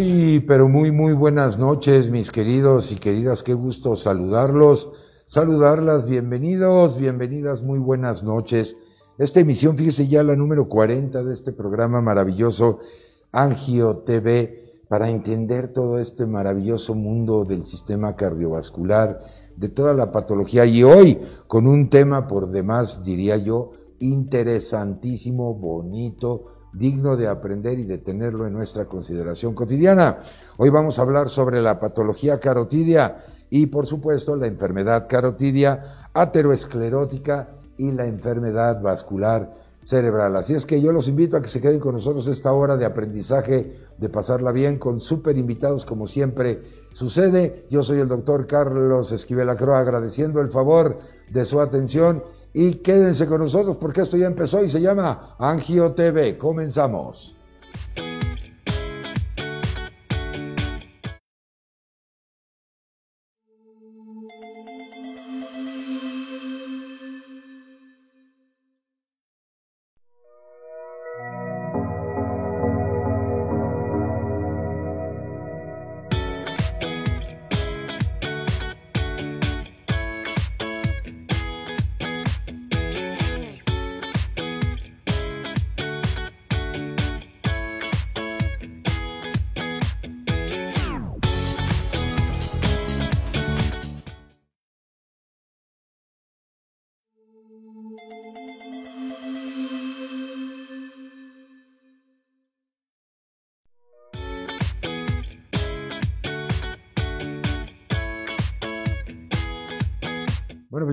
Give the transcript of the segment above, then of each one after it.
Muy, pero muy, muy buenas noches, mis queridos y queridas. Qué gusto saludarlos, saludarlas. Bienvenidos, bienvenidas, muy buenas noches. Esta emisión, fíjese ya la número 40 de este programa maravilloso, Angio TV, para entender todo este maravilloso mundo del sistema cardiovascular, de toda la patología. Y hoy, con un tema por demás, diría yo, interesantísimo, bonito, digno de aprender y de tenerlo en nuestra consideración cotidiana. Hoy vamos a hablar sobre la patología carotidia y, por supuesto, la enfermedad carotidia ateroesclerótica y la enfermedad vascular cerebral. Así es que yo los invito a que se queden con nosotros esta hora de aprendizaje, de pasarla bien, con súper invitados como siempre sucede. Yo soy el doctor Carlos Esquivel Acroa, agradeciendo el favor de su atención y quédense con nosotros porque esto ya empezó y se llama Angio TV. Comenzamos.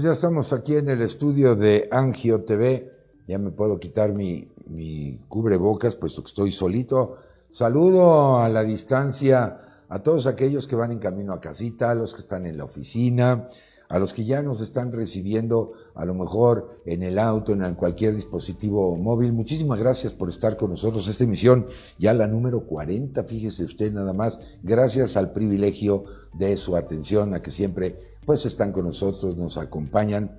Ya estamos aquí en el estudio de Angio TV. Ya me puedo quitar mi, mi cubrebocas, puesto que estoy solito. Saludo a la distancia a todos aquellos que van en camino a casita, a los que están en la oficina, a los que ya nos están recibiendo a lo mejor en el auto, en cualquier dispositivo móvil. Muchísimas gracias por estar con nosotros. Esta emisión ya la número 40, fíjese usted nada más, gracias al privilegio de su atención, a que siempre pues están con nosotros, nos acompañan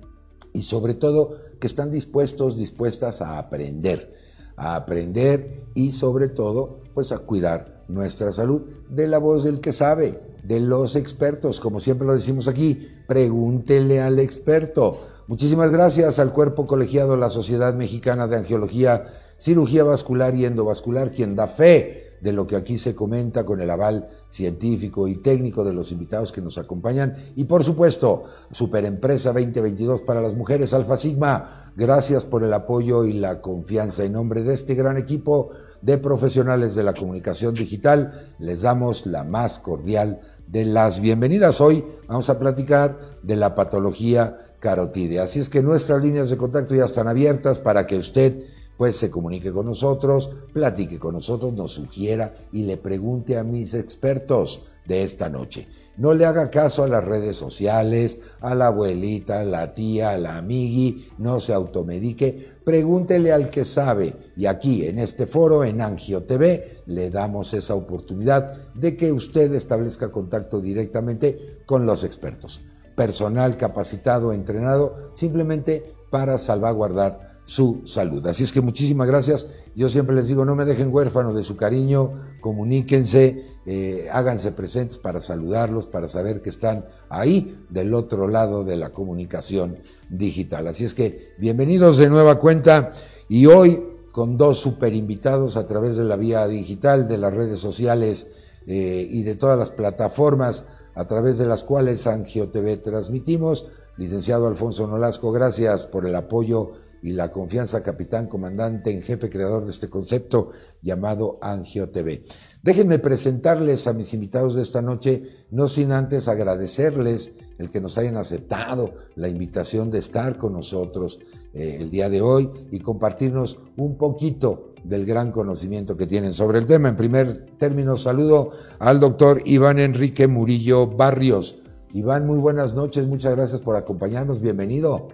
y sobre todo que están dispuestos, dispuestas a aprender, a aprender y sobre todo pues a cuidar nuestra salud de la voz del que sabe, de los expertos, como siempre lo decimos aquí, pregúntele al experto. Muchísimas gracias al cuerpo colegiado de la Sociedad Mexicana de Angiología, Cirugía Vascular y Endovascular, quien da fe de lo que aquí se comenta con el aval científico y técnico de los invitados que nos acompañan. Y por supuesto, Superempresa 2022 para las mujeres, Alfa Sigma, gracias por el apoyo y la confianza. En nombre de este gran equipo de profesionales de la comunicación digital, les damos la más cordial de las bienvenidas. Hoy vamos a platicar de la patología carotídea. Así es que nuestras líneas de contacto ya están abiertas para que usted pues se comunique con nosotros, platique con nosotros, nos sugiera y le pregunte a mis expertos de esta noche. No le haga caso a las redes sociales, a la abuelita, a la tía, a la amigui, no se automedique, pregúntele al que sabe. Y aquí, en este foro, en Angio TV, le damos esa oportunidad de que usted establezca contacto directamente con los expertos. Personal capacitado, entrenado, simplemente para salvaguardar su salud. Así es que muchísimas gracias. Yo siempre les digo, no me dejen huérfano de su cariño, comuníquense, eh, háganse presentes para saludarlos, para saber que están ahí del otro lado de la comunicación digital. Así es que bienvenidos de nueva cuenta y hoy con dos super invitados a través de la vía digital, de las redes sociales eh, y de todas las plataformas a través de las cuales Angio TV transmitimos. Licenciado Alfonso Nolasco, gracias por el apoyo y la confianza capitán, comandante en jefe, creador de este concepto llamado Angio TV. Déjenme presentarles a mis invitados de esta noche, no sin antes agradecerles el que nos hayan aceptado la invitación de estar con nosotros eh, el día de hoy y compartirnos un poquito del gran conocimiento que tienen sobre el tema. En primer término, saludo al doctor Iván Enrique Murillo Barrios. Iván, muy buenas noches, muchas gracias por acompañarnos, bienvenido.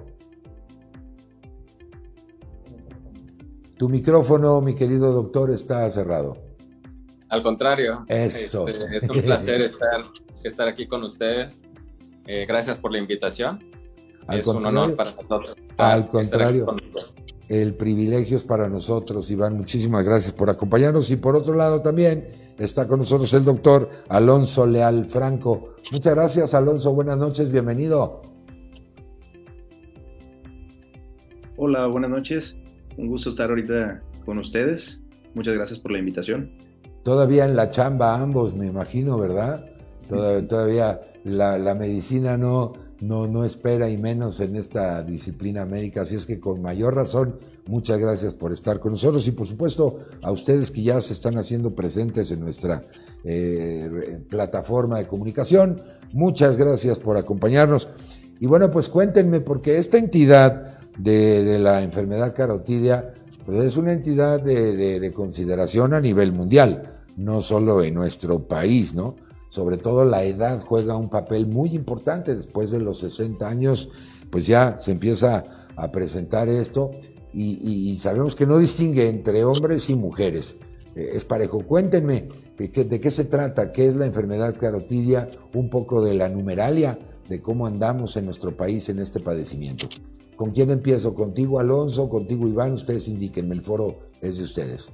Tu micrófono, mi querido doctor, está cerrado. Al contrario. Eso. Este, es un placer estar, estar aquí con ustedes. Eh, gracias por la invitación. es un honor para nosotros. Al contrario. El privilegio es para nosotros, Iván. Muchísimas gracias por acompañarnos. Y por otro lado también, está con nosotros el doctor Alonso Leal Franco. Muchas gracias, Alonso. Buenas noches, bienvenido. Hola, buenas noches. Un gusto estar ahorita con ustedes. Muchas gracias por la invitación. Todavía en la chamba ambos, me imagino, ¿verdad? Todavía, la, medicina no, no, no espera y menos en esta disciplina médica. Así es que con mayor razón, muchas gracias por estar con nosotros y por supuesto a ustedes que ya se están haciendo presentes en nuestra eh, plataforma de comunicación. Muchas gracias por acompañarnos. Y bueno, pues cuéntenme, porque esta entidad de, la enfermedad carotidia pues es una entidad de, de consideración a nivel mundial no solo en nuestro país, ¿no? Sobre todo la edad juega un papel muy importante. Después de los 60 años, pues ya se empieza a presentar esto y, sabemos que no distingue entre hombres y mujeres. Eh, es parejo. Cuéntenme de qué se trata, qué es la enfermedad carotidia, un poco de la numeralia, de cómo andamos en nuestro país en este padecimiento. ¿Con quién empiezo? ¿Contigo, Alonso? ¿Contigo, Iván? Ustedes indíquenme, el foro es de ustedes.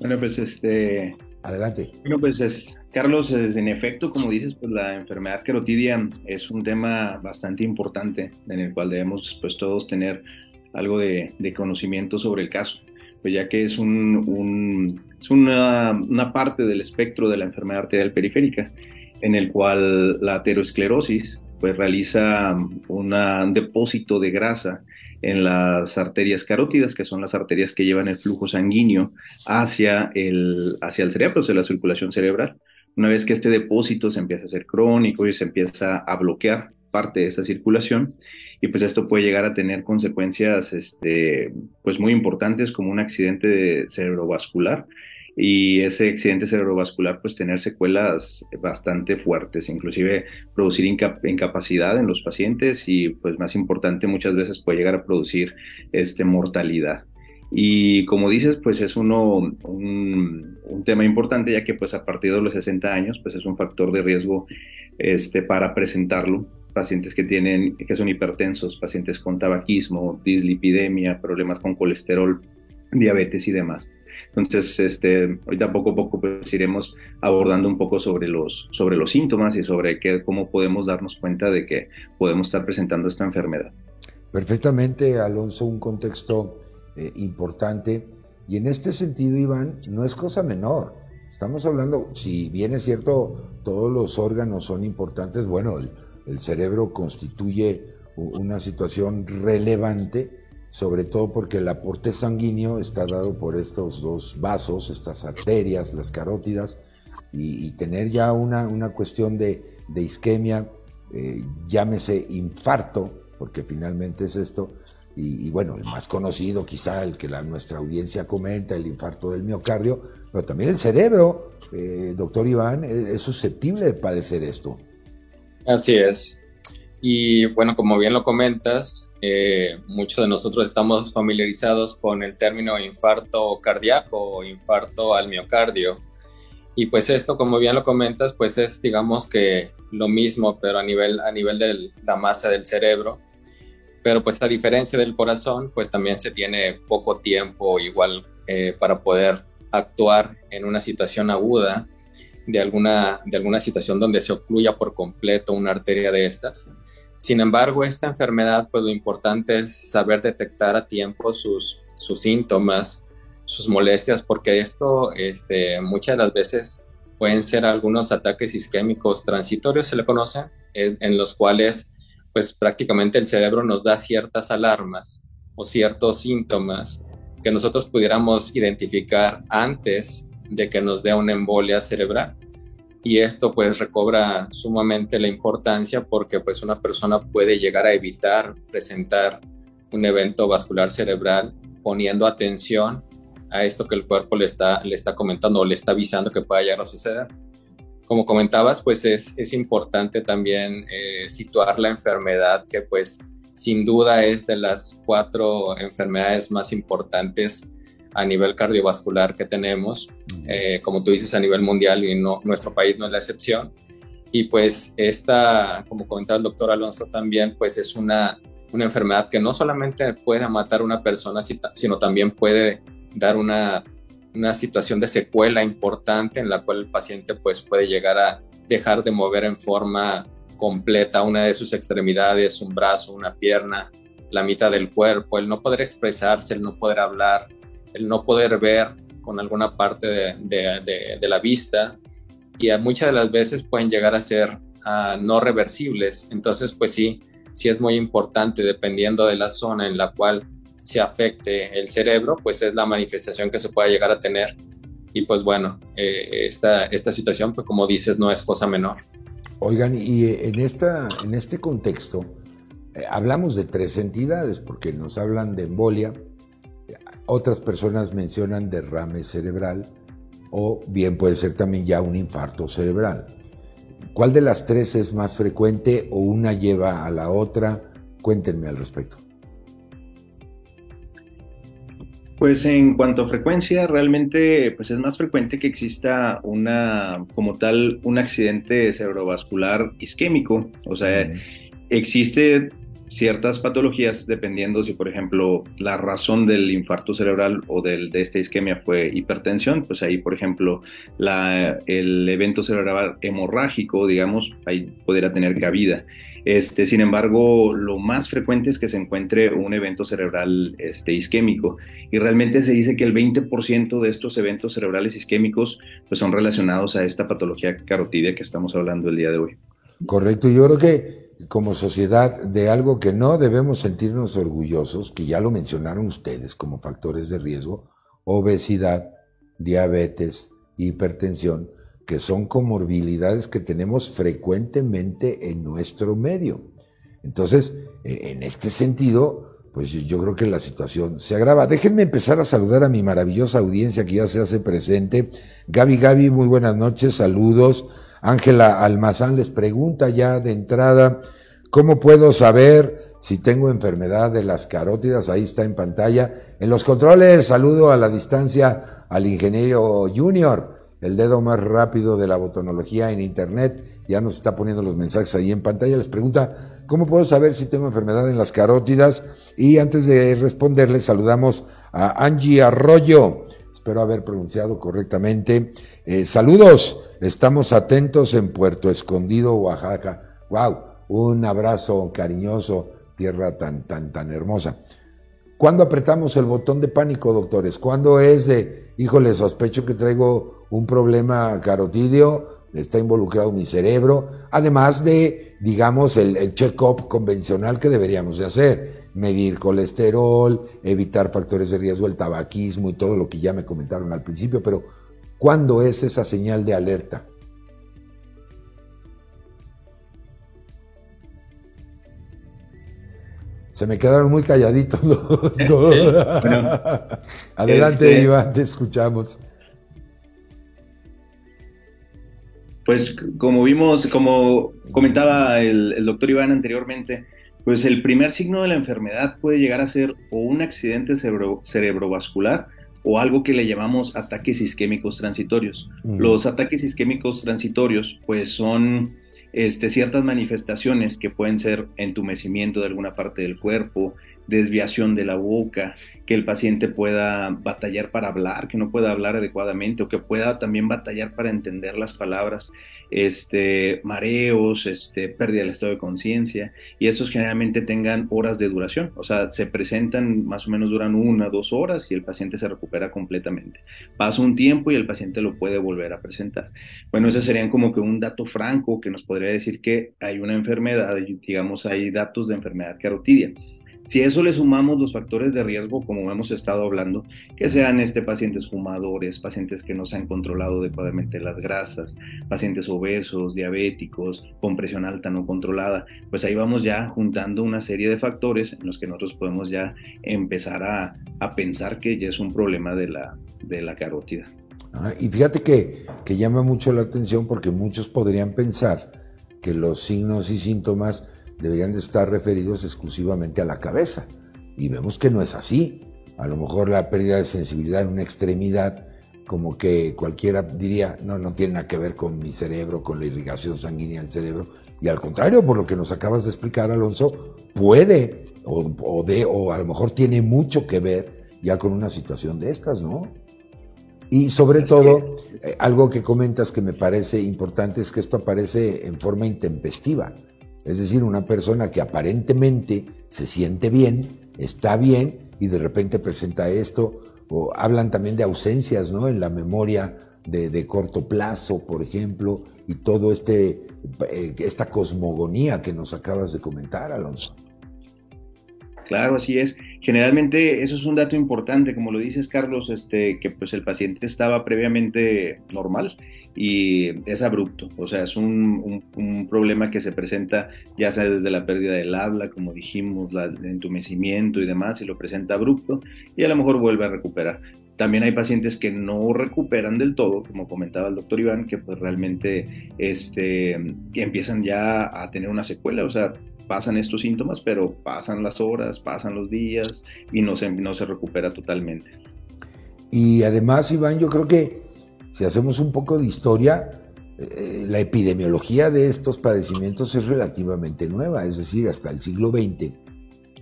Bueno, pues este. Adelante. Bueno, pues es, Carlos, en efecto, como dices, pues la enfermedad carotidia es un tema bastante importante en el cual debemos, pues todos tener algo de, conocimiento sobre el caso, pues ya que es, un, es una, una, parte del espectro de la enfermedad arterial periférica, en el cual la aterosclerosis pues realiza un depósito de grasa en las arterias carótidas, que son las arterias que llevan el flujo sanguíneo hacia el, hacia el cerebro, hacia la circulación cerebral. Una vez que este depósito se empieza a hacer crónico y se empieza a bloquear parte de esa circulación, y pues esto puede llegar a tener consecuencias este, pues muy importantes como un accidente cerebrovascular y ese accidente cerebrovascular pues tener secuelas bastante fuertes, inclusive producir incapacidad en los pacientes y pues más importante muchas veces puede llegar a producir este, mortalidad. Y como dices, pues es uno, un, tema importante ya que pues a partir de los 60 años pues es un factor de riesgo este, para presentarlo. Pacientes que tienen, que son hipertensos, pacientes con tabaquismo, dislipidemia, problemas con colesterol, diabetes y demás. Entonces, este, ahorita poco a poco pues, iremos abordando un poco sobre los, sobre los síntomas y sobre qué, cómo podemos darnos cuenta de que podemos estar presentando esta enfermedad. Perfectamente, Alonso, un contexto eh, importante. Y en este sentido, Iván, no es cosa menor. Estamos hablando, si bien es cierto, todos los órganos son importantes, bueno, el cerebro constituye una situación relevante sobre todo porque el aporte sanguíneo está dado por estos dos vasos, estas arterias, las carótidas, y, tener ya una, una cuestión de, isquemia, eh, llámese infarto, porque finalmente es esto, y, bueno, el más conocido quizá, el que la, nuestra audiencia comenta, el infarto del miocardio, pero también el cerebro, eh, doctor Iván, es, es susceptible de padecer esto. Así es. Y bueno, como bien lo comentas, eh, muchos de nosotros estamos familiarizados con el término infarto cardíaco o infarto al miocardio. Y pues esto, como bien lo comentas, pues es digamos que lo mismo, pero a nivel, a nivel de la masa del cerebro. Pero pues a diferencia del corazón, pues también se tiene poco tiempo igual eh, para poder actuar en una situación aguda de alguna, de alguna situación donde se ocluya por completo una arteria de estas. Sin embargo, esta enfermedad, pues lo importante es saber detectar a tiempo sus, síntomas, sus molestias, porque esto este, muchas de las veces pueden ser algunos ataques isquémicos transitorios, se le conoce, en los cuales pues prácticamente el cerebro nos da ciertas alarmas o ciertos síntomas que nosotros pudiéramos identificar antes de que nos dé una embolia cerebral y esto pues recobra sumamente la importancia porque pues una persona puede llegar a evitar presentar un evento vascular cerebral poniendo atención a esto que el cuerpo le está, le está comentando o le está avisando que pueda llegar a suceder. Como comentabas, pues es, es importante también eh, situar la enfermedad que pues sin duda es de las cuatro enfermedades más importantes a nivel cardiovascular que tenemos, eh, como tú dices, a nivel mundial y no, nuestro país no es la excepción. Y pues esta, como comentaba el doctor Alonso también, pues es una, una enfermedad que no solamente puede matar a una persona, sino también puede dar una, una situación de secuela importante en la cual el paciente pues puede llegar a dejar de mover en forma completa una de sus extremidades, un brazo, una pierna, la mitad del cuerpo, el no poder expresarse, el no poder hablar, el no poder ver con alguna parte de, la vista y muchas de las veces pueden llegar a ser ah, no reversibles. Entonces, pues sí, sí es muy importante, dependiendo de la zona en la cual se afecte el cerebro, pues es la manifestación que se puede llegar a tener. Y pues bueno, eh, esta, esta situación, pues como dices, no es cosa menor. Oigan, y eh, en, esta, en este contexto, eh, hablamos de tres entidades, porque nos hablan de embolia, otras personas mencionan derrame cerebral, o bien puede ser también ya un infarto cerebral. ¿Cuál de las tres es más frecuente o una lleva a la otra? Cuéntenme al respecto. Pues en cuanto a frecuencia, realmente pues es más frecuente que exista una, como tal, un accidente cerebrovascular isquémico. O sea, existe ciertas patologías dependiendo si, por ejemplo, la razón del infarto cerebral o del, de esta isquemia fue hipertensión, pues ahí, por ejemplo, la, el evento cerebral hemorrágico, digamos, ahí podría tener cabida. Este, sin embargo, lo más frecuente es que se encuentre un evento cerebral este, isquémico y realmente se dice que el 20% de estos eventos cerebrales isquémicos pues, son relacionados a esta patología carotidia que estamos hablando el día de hoy. Correcto, yo creo que como sociedad de algo que no debemos sentirnos orgullosos, que ya lo mencionaron ustedes como factores de riesgo, obesidad, diabetes, hipertensión, que son comorbilidades que tenemos frecuentemente en nuestro medio. Entonces, e, en este sentido, pues yo creo que la situación se agrava. Déjenme empezar a saludar a mi maravillosa audiencia que ya se hace presente. Gaby, Gaby, muy buenas noches, saludos. Ángela Almazán les pregunta ya de entrada, ¿cómo puedo saber si tengo enfermedad de las carótidas? Ahí está en pantalla. En los controles, saludo a la distancia al ingeniero Junior el dedo más rápido de la botonología en Internet. Ya nos está poniendo los mensajes ahí en pantalla. Les pregunta, ¿cómo puedo saber si tengo enfermedad en las carótidas? Y antes de responderles, saludamos a Angie Arroyo. Espero haber pronunciado correctamente. Eh, saludos, estamos atentos en Puerto Escondido, Oaxaca. ¡Wow! Un abrazo cariñoso, tierra tan, tan, tan hermosa. ¿Cuándo apretamos el botón de pánico, doctores? ¿Cuándo es de, híjole, sospecho que traigo un problema carotidio, está involucrado mi cerebro, además de, digamos, el, check-up convencional que deberíamos de hacer, medir colesterol, evitar factores de riesgo, el tabaquismo y todo lo que ya me comentaron al principio, pero ¿cuándo es esa señal de alerta? Se me quedaron muy calladitos los dos. Adelante, este Iván, te escuchamos. Pues como vimos, como comentaba el, doctor Iván anteriormente, pues el primer signo de la enfermedad puede llegar a ser o un accidente cerebrovascular o algo que le llamamos ataques isquémicos transitorios. Los ataques isquémicos transitorios pues son este, ciertas manifestaciones que pueden ser entumecimiento de alguna parte del cuerpo, desviación de la boca, que el paciente pueda batallar para hablar, que no pueda hablar adecuadamente o que pueda también batallar para entender las palabras, este, mareos, este, pérdida del estado de conciencia y estos generalmente tengan horas de duración, o sea, se presentan más o menos duran una, dos horas y el paciente se recupera completamente. Pasa un tiempo y el paciente lo puede volver a presentar. Bueno, ese serían como que un dato franco que nos podría decir que hay una enfermedad, digamos, hay datos de enfermedad carotidia. Si a eso le sumamos los factores de riesgo, como hemos estado hablando, que sean este, pacientes fumadores, pacientes que no se han controlado adecuadamente las grasas, pacientes obesos, diabéticos, con presión alta no controlada, pues ahí vamos ya juntando una serie de factores en los que nosotros podemos ya empezar a, pensar que ya es un problema de la, de la carótida. Ah, y fíjate que, que llama mucho la atención porque muchos podrían pensar que los signos y síntomas deberían de estar referidos exclusivamente a la cabeza. Y vemos que no es así. A lo mejor la pérdida de sensibilidad en una extremidad, como que cualquiera diría, no, no tiene nada que ver con mi cerebro, con la irrigación sanguínea del cerebro. Y al contrario, por lo que nos acabas de explicar, Alonso, puede o, de, o a lo mejor tiene mucho que ver ya con una situación de estas, ¿no? Y sobre todo, eh, algo que comentas que me parece importante es que esto aparece en forma intempestiva. Es decir, una persona que aparentemente se siente bien, está bien y de repente presenta esto, o hablan también de ausencias ¿no? en la memoria de, corto plazo, por ejemplo, y todo este, eh, esta cosmogonía que nos acabas de comentar, Alonso. Claro, así es. Generalmente eso es un dato importante, como lo dices Carlos, este, que pues el paciente estaba previamente normal y es abrupto, o sea, es un, problema que se presenta ya sea desde la pérdida del habla, como dijimos, el entumecimiento y demás, y lo presenta abrupto y a lo mejor vuelve a recuperar. También hay pacientes que no recuperan del todo, como comentaba el doctor Iván, que pues realmente este, empiezan ya a tener una secuela, o sea, pasan estos síntomas, pero pasan las horas, pasan los días y no se, no se recupera totalmente. Y además, Iván, yo creo que si hacemos un poco de historia, eh, la epidemiología de estos padecimientos es relativamente nueva, es decir, hasta el siglo XX,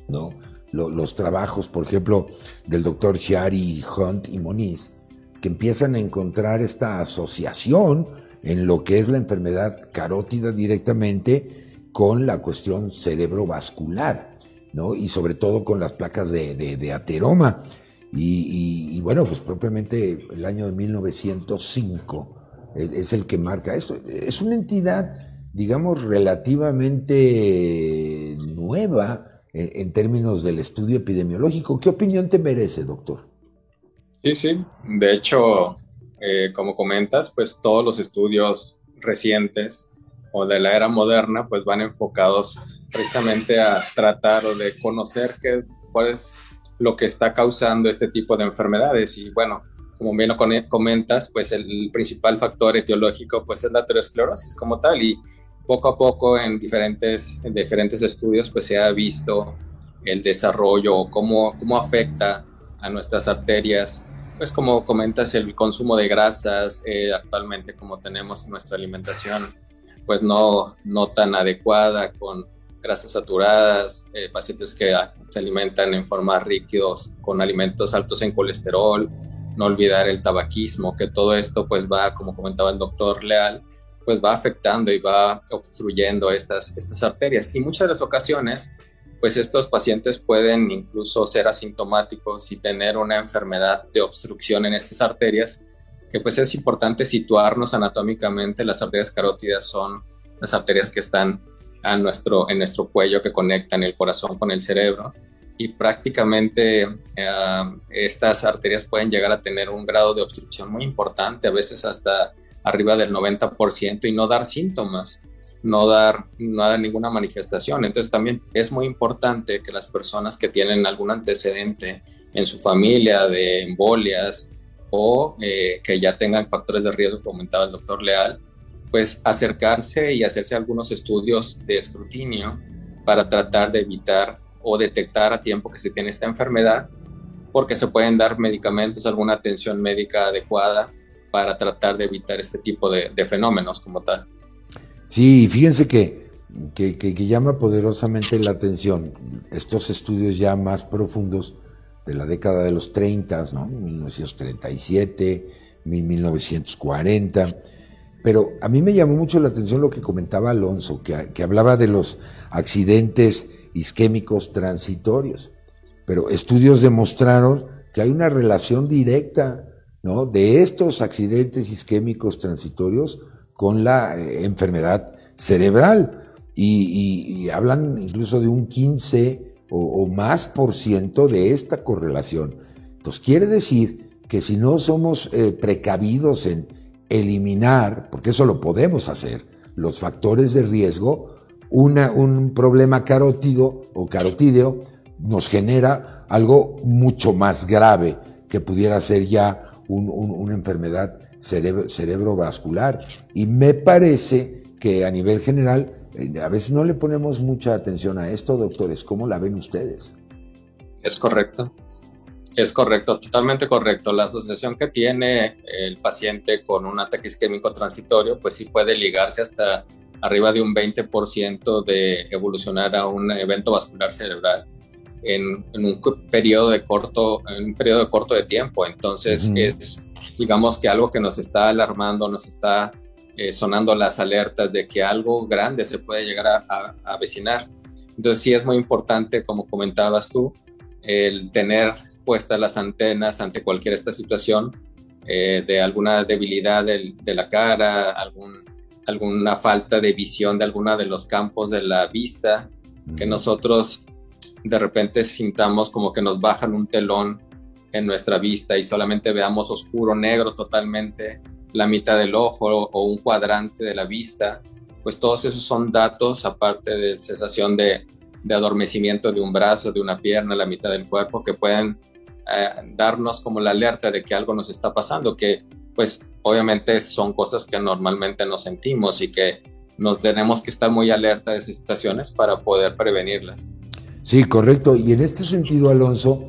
¿no? los trabajos, por ejemplo, del doctor Chiari, Hunt y Moniz, que empiezan a encontrar esta asociación en lo que es la enfermedad carótida directamente con la cuestión cerebrovascular, ¿no? Y sobre todo con las placas de, ateroma. Y, bueno, pues propiamente el año de 1905 es el que marca esto. Es una entidad, digamos, relativamente nueva en, términos del estudio epidemiológico. ¿Qué opinión te merece, doctor? Sí, sí. De hecho, eh, como comentas, pues todos los estudios recientes o de la era moderna, pues van enfocados precisamente a tratar o de conocer qué, cuál es lo que está causando este tipo de enfermedades. Y bueno, como bien lo comentas, pues el principal factor etiológico pues es la aterosclerosis como tal y poco a poco en diferentes, en diferentes estudios pues se ha visto el desarrollo cómo, cómo afecta a nuestras arterias pues como comentas el consumo de grasas eh, actualmente como tenemos nuestra alimentación pues no, no tan adecuada con grasas saturadas, eh, pacientes que se alimentan en forma rígidos con alimentos altos en colesterol, no olvidar el tabaquismo, que todo esto pues va, como comentaba el doctor Leal, pues va afectando y va obstruyendo estas, estas arterias. Y muchas de las ocasiones, pues estos pacientes pueden incluso ser asintomáticos y tener una enfermedad de obstrucción en estas arterias que pues es importante situarnos anatómicamente. Las arterias carótidas son las arterias que están en nuestro cuello que conectan el corazón con el cerebro y prácticamente eh, estas arterias pueden llegar a tener un grado de obstrucción muy importante, a veces hasta arriba del 90% y no dar síntomas, no dar, no dar ninguna manifestación. Entonces también es muy importante que las personas que tienen algún antecedente en su familia de embolias, o eh, que ya tengan factores de riesgo, como comentaba el doctor Leal, pues acercarse y hacerse algunos estudios de escrutinio para tratar de evitar o detectar a tiempo que se tiene esta enfermedad, porque se pueden dar medicamentos, alguna atención médica adecuada para tratar de evitar este tipo de, fenómenos como tal. Sí, fíjense que, que, que, llama poderosamente la atención estos estudios ya más profundos de la década de los 30, ¿no? 1937, 1940. Pero a mí me llamó mucho la atención lo que comentaba Alonso, que, hablaba de los accidentes isquémicos transitorios. Pero estudios demostraron que hay una relación directa ¿no? de estos accidentes isquémicos transitorios con la eh, enfermedad cerebral. Y, y, hablan incluso de un 15 o, más por ciento de esta correlación. Entonces quiere decir que si no somos eh, precavidos en eliminar, porque eso lo podemos hacer, los factores de riesgo, una, un problema carótido o carotídeo nos genera algo mucho más grave que pudiera ser ya una enfermedad cerebrovascular. Y me parece que a nivel general eh, a veces no le ponemos mucha atención a esto, doctores. ¿Cómo la ven ustedes? Es correcto. Es correcto, totalmente correcto. La asociación que tiene el paciente con un ataque isquémico transitorio, pues sí puede ligarse hasta arriba de un 20% de evolucionar a un evento vascular cerebral. en, un periodo de corto, en un periodo corto de tiempo. Entonces es, digamos que algo que nos está alarmando, nos está eh, sonando las alertas de que algo grande se puede llegar a, a, avecinar. Entonces sí es muy importante, como comentabas tú, el tener puestas las antenas ante cualquier esta situación eh, de alguna debilidad de la cara, algún, alguna falta de visión de alguna de los campos de la vista, que nosotros de repente sintamos como que nos bajan un telón en nuestra vista y solamente veamos oscuro, negro totalmente, la mitad del ojo o un cuadrante de la vista, pues todos esos son datos, aparte de sensación de, de adormecimiento de un brazo, de una pierna, la mitad del cuerpo, que pueden eh, darnos como la alerta de que algo nos está pasando, que pues obviamente son cosas que normalmente no sentimos y que nos tenemos que estar muy alerta de esas situaciones para poder prevenirlas. Sí, correcto. Y en este sentido, Alonso,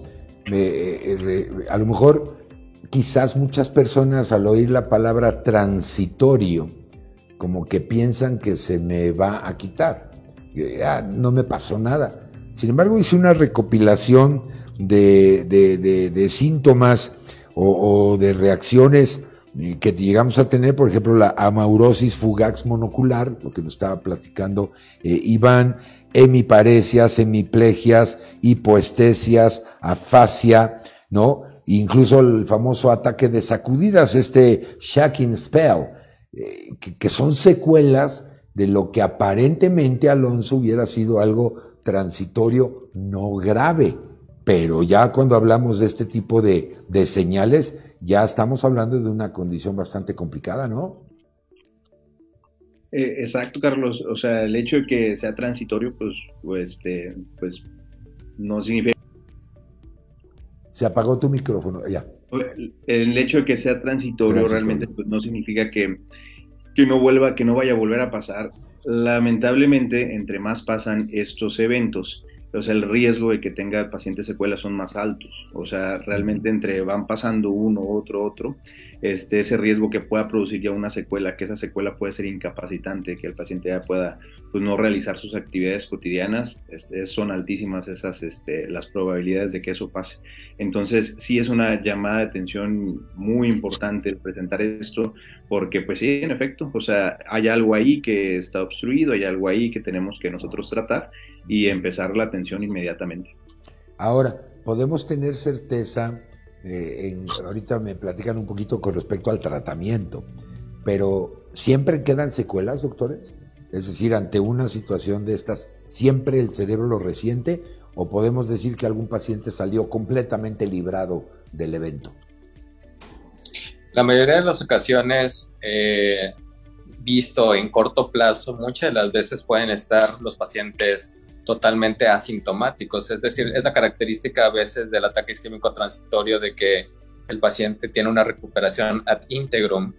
eh, eh, a lo mejor quizás muchas personas al oír la palabra transitorio, como que piensan que se me va a quitar. Ah, no me pasó nada. Sin embargo, hice una recopilación de, síntomas o, de reacciones eh, que llegamos a tener, por ejemplo, la amaurosis fugax monocular, lo que nos estaba platicando Iván, hemiparesias, hemiplegias, hipoestesias, afasia, ¿no? Incluso el famoso ataque de sacudidas, este shacking spell, eh, que, son secuelas de lo que aparentemente Alonso hubiera sido algo transitorio, no grave. Pero ya cuando hablamos de este tipo de, de señales, ya estamos hablando de una condición bastante complicada, ¿no? Eh, exacto, Carlos. O sea, el hecho de que sea transitorio, pues, pues, este, pues no significa. Se apagó tu micrófono, ya. El hecho de que sea transitorio, realmente pues, no significa que, que no vuelva, que no vaya a volver a pasar. Lamentablemente, entre más pasan estos eventos, o sea, el riesgo de que tenga el paciente secuelas son más altos. O sea, realmente entre van pasando uno, otro, otro, este, ese riesgo que pueda producir ya una secuela, que esa secuela puede ser incapacitante, que el paciente ya pueda pues, no realizar sus actividades cotidianas, este, son altísimas esas, este, las probabilidades de que eso pase. Entonces, sí es una llamada de atención muy importante presentar esto, porque pues sí, en efecto, o sea, hay algo ahí que está obstruido, hay algo ahí que tenemos que nosotros tratar y empezar la atención inmediatamente. Ahora, podemos tener certeza, eh, ahorita me platican un poquito con respecto al tratamiento, pero ¿siempre quedan secuelas, doctores? Es decir, ante una situación de estas, ¿siempre el cerebro lo resiente o podemos decir que algún paciente salió completamente librado del evento? La mayoría de las ocasiones, eh, visto en corto plazo, muchas de las veces pueden estar los pacientes totalmente asintomáticos. Es decir, es la característica a veces del ataque isquémico transitorio de que el paciente tiene una recuperación ad integrum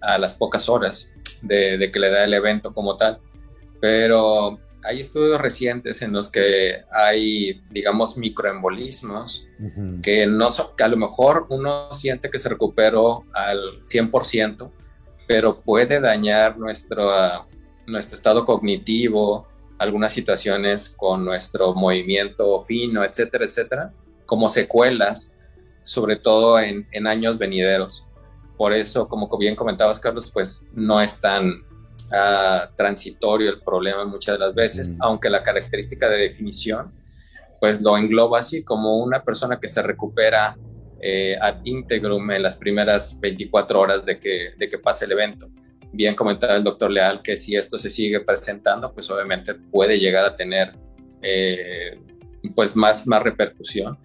a las pocas horas de, que le da el evento como tal. Pero hay estudios recientes en los que hay, digamos, microembolismos que, no, que a lo mejor uno siente que se recuperó al 100%, pero puede dañar nuestro, nuestro estado cognitivo, algunas situaciones con nuestro movimiento fino, etcétera, etcétera, como secuelas, sobre todo en, años venideros. Por eso, como bien comentabas, Carlos, pues no es tan ah, transitorio el problema muchas de las veces, aunque la característica de definición, pues lo engloba así como una persona que se recupera eh, ad integrum en las primeras 24 horas de que, de que pase el evento bien comentaba el doctor Leal que si esto se sigue presentando, pues obviamente puede llegar a tener eh, pues más, más repercusión.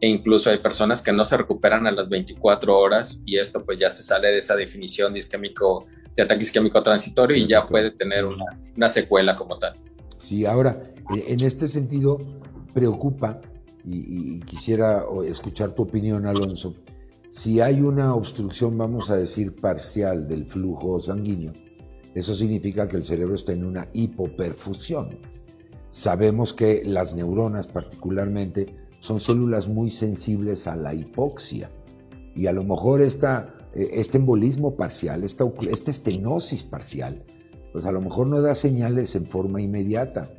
E incluso hay personas que no se recuperan a las 24 horas y esto pues ya se sale de esa definición de, isquémico, de ataque isquémico transitorio y ya puede tener una, una secuela como tal. Sí, ahora, en este sentido, preocupa, y, y, quisiera escuchar tu opinión, Alonso, si hay una obstrucción, vamos a decir, parcial del flujo sanguíneo, eso significa que el cerebro está en una hipoperfusión. Sabemos que las neuronas particularmente son células muy sensibles a la hipoxia y a lo mejor esta, eh, este embolismo parcial, esta, esta estenosis parcial, pues a lo mejor no da señales en forma inmediata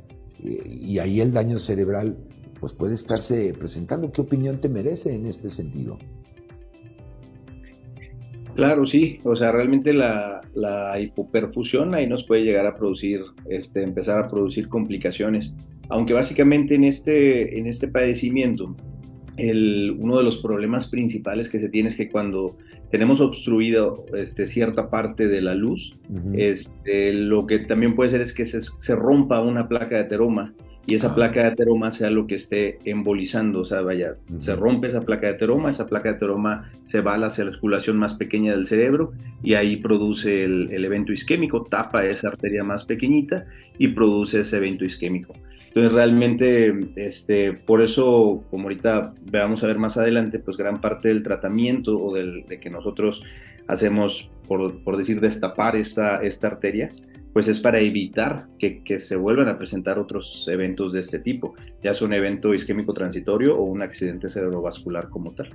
y ahí el daño cerebral pues puede estarse presentando. ¿Qué opinión te merece en este sentido? Claro, sí. O sea, realmente la, hipoperfusión ahí nos puede llegar a producir, este, empezar a producir complicaciones. Aunque básicamente en este, en este padecimiento, el, uno de los problemas principales que se tiene es que cuando tenemos obstruido este, cierta parte de la luz, este, lo que también puede ser es que se, se rompa una placa de ateroma y esa placa de ateroma sea lo que esté embolizando, o sea, vaya, se rompe esa placa de ateroma, esa placa de ateroma se va a la circulación más pequeña del cerebro y ahí produce el, evento isquémico, tapa esa arteria más pequeñita y produce ese evento isquémico. Entonces realmente, este, por eso, como ahorita vamos a ver más adelante, pues gran parte del tratamiento o del, de que nosotros hacemos, por, por decir, destapar esta, esta arteria, pues es para evitar que, se vuelvan a presentar otros eventos de este tipo, ya sea un evento isquémico transitorio o un accidente cerebrovascular como tal,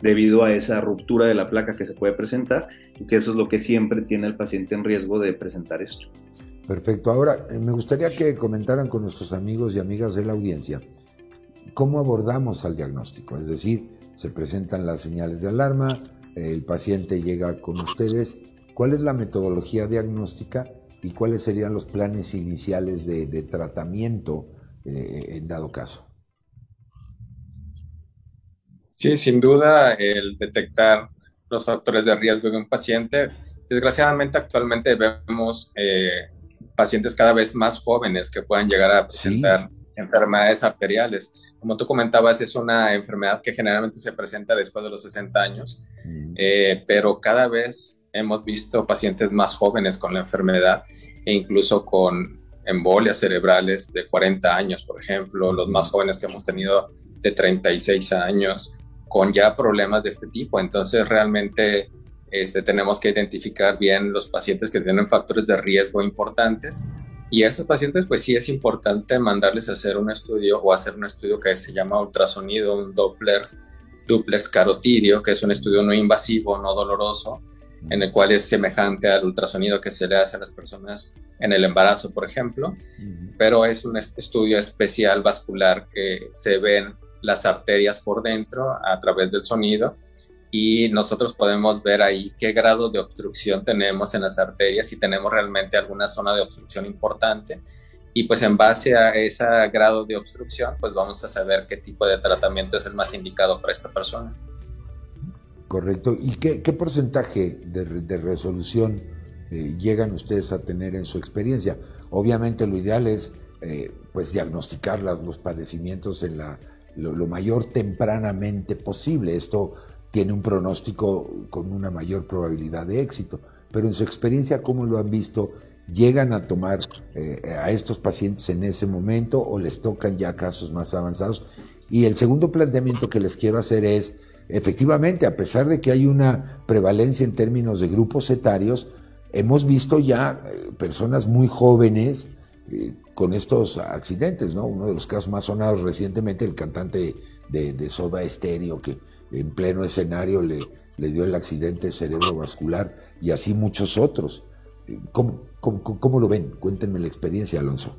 debido a esa ruptura de la placa que se puede presentar y que eso es lo que siempre tiene el paciente en riesgo de presentar esto. Perfecto. Ahora, eh, me gustaría que comentaran con nuestros amigos y amigas de la audiencia cómo abordamos al diagnóstico, es decir, se presentan las señales de alarma, el paciente llega con ustedes, ¿cuál es la metodología diagnóstica? Y cuáles serían los planes iniciales de, tratamiento eh, en dado caso. Sí, sin duda, el detectar los factores de riesgo de un paciente. Desgraciadamente, actualmente vemos eh, pacientes cada vez más jóvenes que puedan llegar a presentar enfermedades arteriales. Como tú comentabas, es una enfermedad que generalmente se presenta después de los 60 años, eh, pero cada vez hemos visto pacientes más jóvenes con la enfermedad e incluso con embolias cerebrales de 40 años, por ejemplo, los más jóvenes que hemos tenido de 36 años, con ya problemas de este tipo. Entonces, realmente este, tenemos que identificar bien los pacientes que tienen factores de riesgo importantes. Y a estos pacientes, pues sí es importante mandarles a hacer un estudio o hacer un estudio que se llama ultrasonido, un Doppler duplex carotidio, que es un estudio no invasivo, no doloroso, en el cual es semejante al ultrasonido que se le hace a las personas en el embarazo, por ejemplo, pero es un estudio especial vascular que se ven las arterias por dentro a través del sonido y nosotros podemos ver ahí qué grado de obstrucción tenemos en las arterias, si tenemos realmente alguna zona de obstrucción importante. Y pues en base a ese grado de obstrucción pues vamos a saber qué tipo de tratamiento es el más indicado para esta persona. Correcto. ¿Y qué, porcentaje de, resolución eh, llegan ustedes a tener en su experiencia? Obviamente lo ideal es eh, pues diagnosticar los padecimientos en la, lo, mayor tempranamente posible. Esto tiene un pronóstico con una mayor probabilidad de éxito. Pero en su experiencia, ¿cómo lo han visto? ¿Llegan a tomar eh, a estos pacientes en ese momento o les tocan ya casos más avanzados? Y el segundo planteamiento que les quiero hacer es, efectivamente, a pesar de que hay una prevalencia en términos de grupos etarios, hemos visto ya eh, personas muy jóvenes eh, con estos accidentes, ¿no? Uno de los casos más sonados recientemente, el cantante de, Soda Estéreo, que en pleno escenario le, dio el accidente cerebrovascular y así muchos otros. ¿Cómo, cómo lo ven? Cuéntenme la experiencia, Alonso.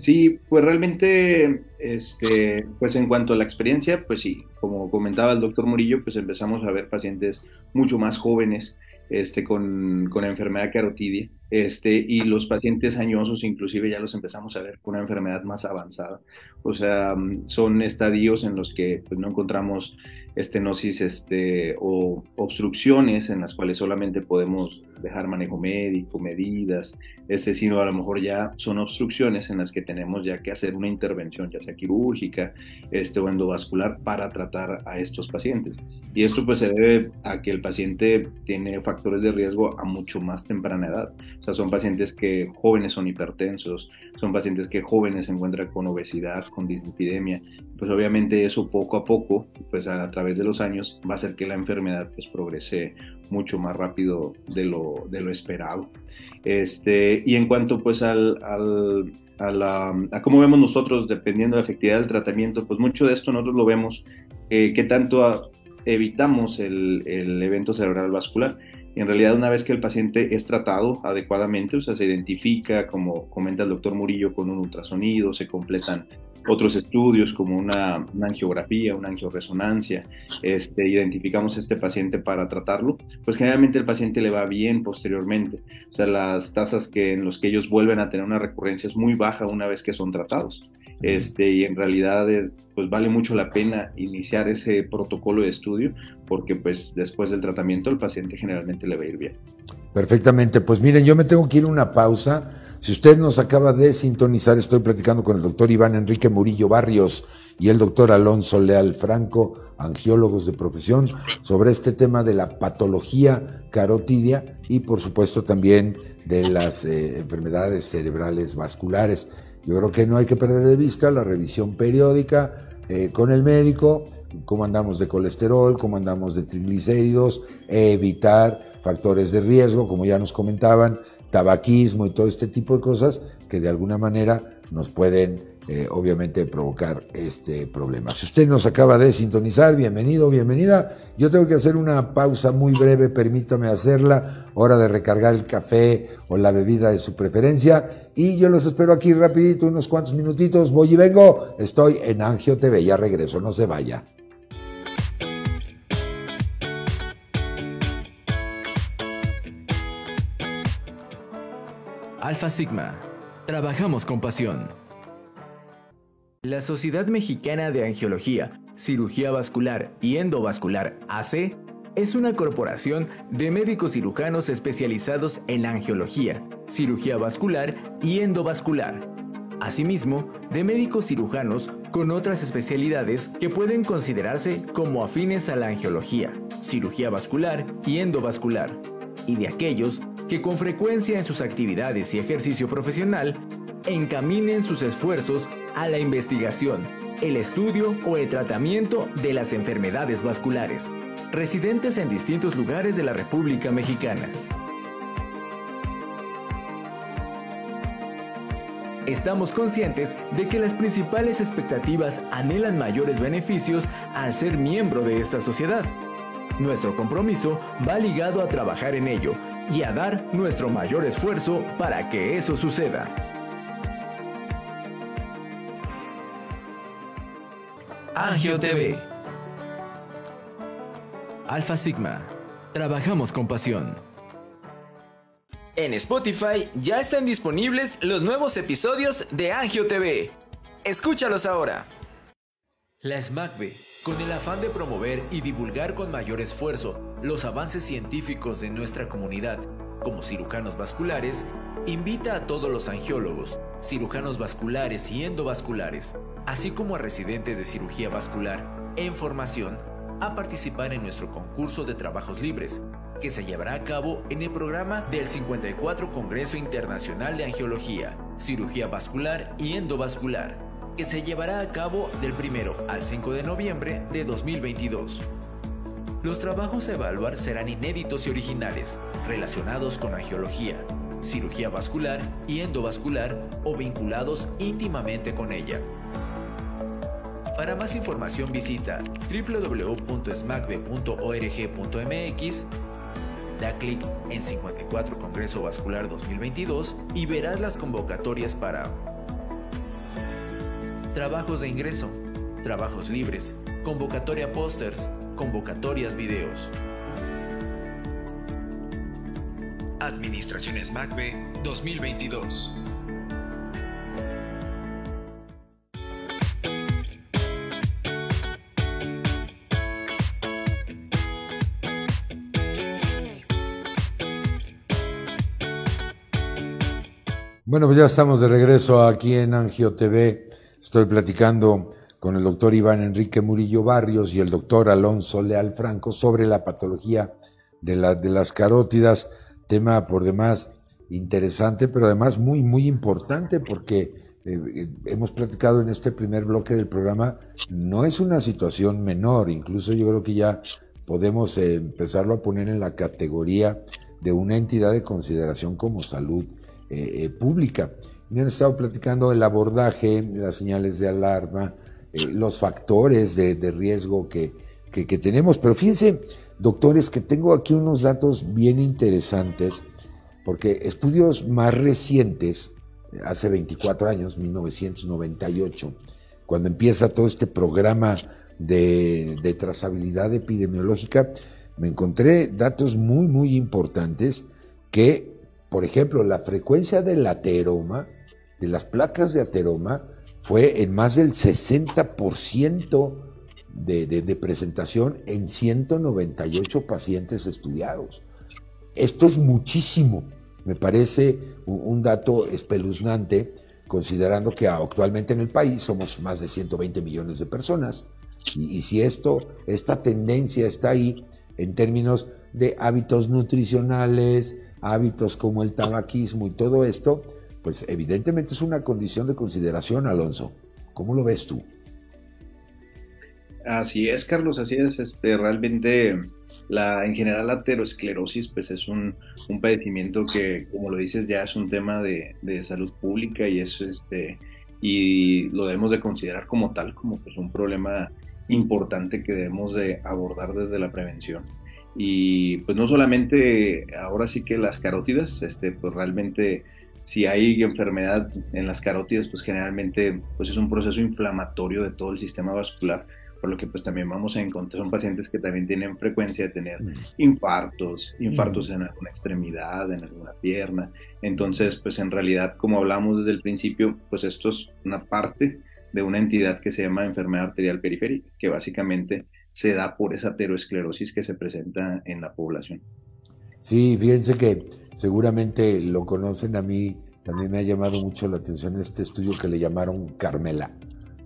Sí, pues realmente, este, pues en cuanto a la experiencia, pues sí, como comentaba el doctor Murillo, pues empezamos a ver pacientes mucho más jóvenes este, con, con enfermedad carotidia, este, y los pacientes añosos inclusive ya los empezamos a ver con una enfermedad más avanzada. O sea, son estadios en los que pues, no encontramos estenosis este, o obstrucciones en las cuales solamente podemos dejar manejo médico, medidas, este, sino a lo mejor ya son obstrucciones en las que tenemos ya que hacer una intervención, ya sea quirúrgica este, o endovascular, para tratar a estos pacientes. Y esto pues se debe a que el paciente tiene factores de riesgo a mucho más temprana edad. O sea, son pacientes que jóvenes son hipertensos, son pacientes que jóvenes se encuentran con obesidad, con dislipidemia. Pues obviamente eso poco a poco, pues a, través de los años, va a hacer que la enfermedad pues progrese mucho más rápido de lo, de lo esperado. Este, y en cuanto pues al, a, la, cómo vemos nosotros, dependiendo de la efectividad del tratamiento, pues mucho de esto nosotros lo vemos, eh, que tanto evitamos el, el, evento cerebral vascular. en realidad una vez que el paciente es tratado adecuadamente, o sea, se identifica, como comenta el doctor Murillo, con un ultrasonido, se completan otros estudios como una, angiografía, una angioresonancia, este, identificamos a este paciente para tratarlo, pues generalmente el paciente le va bien posteriormente. O sea, las tasas que, en los que ellos vuelven a tener una recurrencia es muy baja una vez que son tratados. Este, y en realidad es, pues vale mucho la pena iniciar ese protocolo de estudio porque pues después del tratamiento el paciente generalmente le va a ir bien. Perfectamente, pues miren, yo me tengo que ir a una pausa. Si usted nos acaba de sintonizar, estoy platicando con el doctor Iván Enrique Murillo Barrios y el doctor Alonso Leal Franco, angiólogos de profesión, sobre este tema de la patología carotidia y por supuesto también de las eh, enfermedades cerebrales vasculares. Yo creo que no hay que perder de vista la revisión periódica eh, con el médico, cómo andamos de colesterol, cómo andamos de triglicéridos, evitar factores de riesgo, como ya nos comentaban, tabaquismo y todo este tipo de cosas que de alguna manera nos pueden eh, obviamente provocar este problema. Si usted nos acaba de sintonizar, bienvenido, bienvenida. Yo tengo que hacer una pausa muy breve, permítame hacerla, hora de recargar el café o la bebida de su preferencia. Y yo los espero aquí rapidito, unos cuantos minutitos. Voy y vengo. Estoy en Angio TV, ya regreso, no se vaya. Alfa Sigma. Trabajamos con pasión. La Sociedad Mexicana de Angiología, Cirugía Vascular y Endovascular AC es una corporación de médicos cirujanos especializados en angiología, cirugía vascular y endovascular. Asimismo, de médicos cirujanos con otras especialidades que pueden considerarse como afines a la angiología, cirugía vascular y endovascular, y de aquellos que con frecuencia en sus actividades y ejercicio profesional encaminen sus esfuerzos a la investigación, el estudio o el tratamiento de las enfermedades vasculares, residentes en distintos lugares de la República Mexicana. Estamos conscientes de que las principales expectativas anhelan mayores beneficios al ser miembro de esta sociedad. Nuestro compromiso va ligado a trabajar en ello y a dar nuestro mayor esfuerzo para que eso suceda. Angio TV Alfa Sigma. Trabajamos con pasión. En Spotify ya están disponibles los nuevos episodios de Angio TV. Escúchalos ahora. La SMACB, con el afán de promover y divulgar con mayor esfuerzo los avances científicos de nuestra comunidad como cirujanos vasculares, invita a todos los angiólogos, cirujanos vasculares y endovasculares, así como a residentes de cirugía vascular en formación, a participar en nuestro concurso de trabajos libres, que se llevará a cabo en el programa del 54 Congreso Internacional de Angiología, Cirugía Vascular y Endovascular, que se llevará a cabo del 1 al 5 de noviembre de 2022. Los trabajos a evaluar serán inéditos y originales, relacionados con angiología, cirugía vascular y endovascular o vinculados íntimamente con ella. Para más información visita www.smacbe.org.mx, da clic en 54 Congreso Vascular 2022 y verás las convocatorias para trabajos de ingreso, trabajos libres, convocatoria pósters, Convocatorias Videos. Administraciones MACBE 2022. Bueno, pues ya estamos de regreso aquí en Angio TV. Estoy platicando con el doctor Iván Enrique Murillo Barrios y el doctor Alonso Leal Franco sobre la patología de, de las carótidas, tema por demás interesante, pero además muy, muy importante porque eh, eh, hemos platicado en este primer bloque del programa, no es una situación menor, incluso yo creo que ya podemos eh, empezarlo a poner en la categoría de una entidad de consideración como salud pública. Me han estado platicando el abordaje, las señales de alarma, eh, los factores de, riesgo que, que, tenemos. Pero fíjense, doctores, que tengo aquí unos datos bien interesantes, porque estudios más recientes, hace 24 años, 1998, cuando empieza todo este programa de, de trazabilidad epidemiológica, me encontré datos muy, muy importantes que, por ejemplo, la frecuencia del ateroma, de las placas de ateroma, fue en más del 60% de, de, presentación en 198 pacientes estudiados. Esto es muchísimo. Me parece un, dato espeluznante, considerando que actualmente en el país somos más de 120 millones de personas. Y, y si esto, esta tendencia está ahí en términos de hábitos nutricionales, hábitos como el tabaquismo y todo esto, pues evidentemente es una condición de consideración, Alonso. ¿Cómo lo ves tú? Así es, Carlos, así es. Este, realmente, la, en general, la aterosclerosis, pues es un, padecimiento que, como lo dices, ya es un tema de, salud pública y eso, este, y lo debemos de considerar como tal, como pues un problema importante que debemos de abordar desde la prevención. Y pues no solamente ahora sí que las carótidas, este, pues realmente si hay enfermedad en las carótidas, pues generalmente pues es un proceso inflamatorio de todo el sistema vascular, por lo que pues también vamos a encontrar, son pacientes que también tienen frecuencia de tener mm. infartos, infartos mm. en alguna extremidad, en alguna pierna. Entonces, pues en realidad, como hablamos desde el principio, pues esto es una parte de una entidad que se llama enfermedad arterial periférica, que básicamente se da por esa ateroesclerosis que se presenta en la población. Sí, fíjense que seguramente lo conocen a mí, también me ha llamado mucho la atención este estudio que le llamaron Carmela,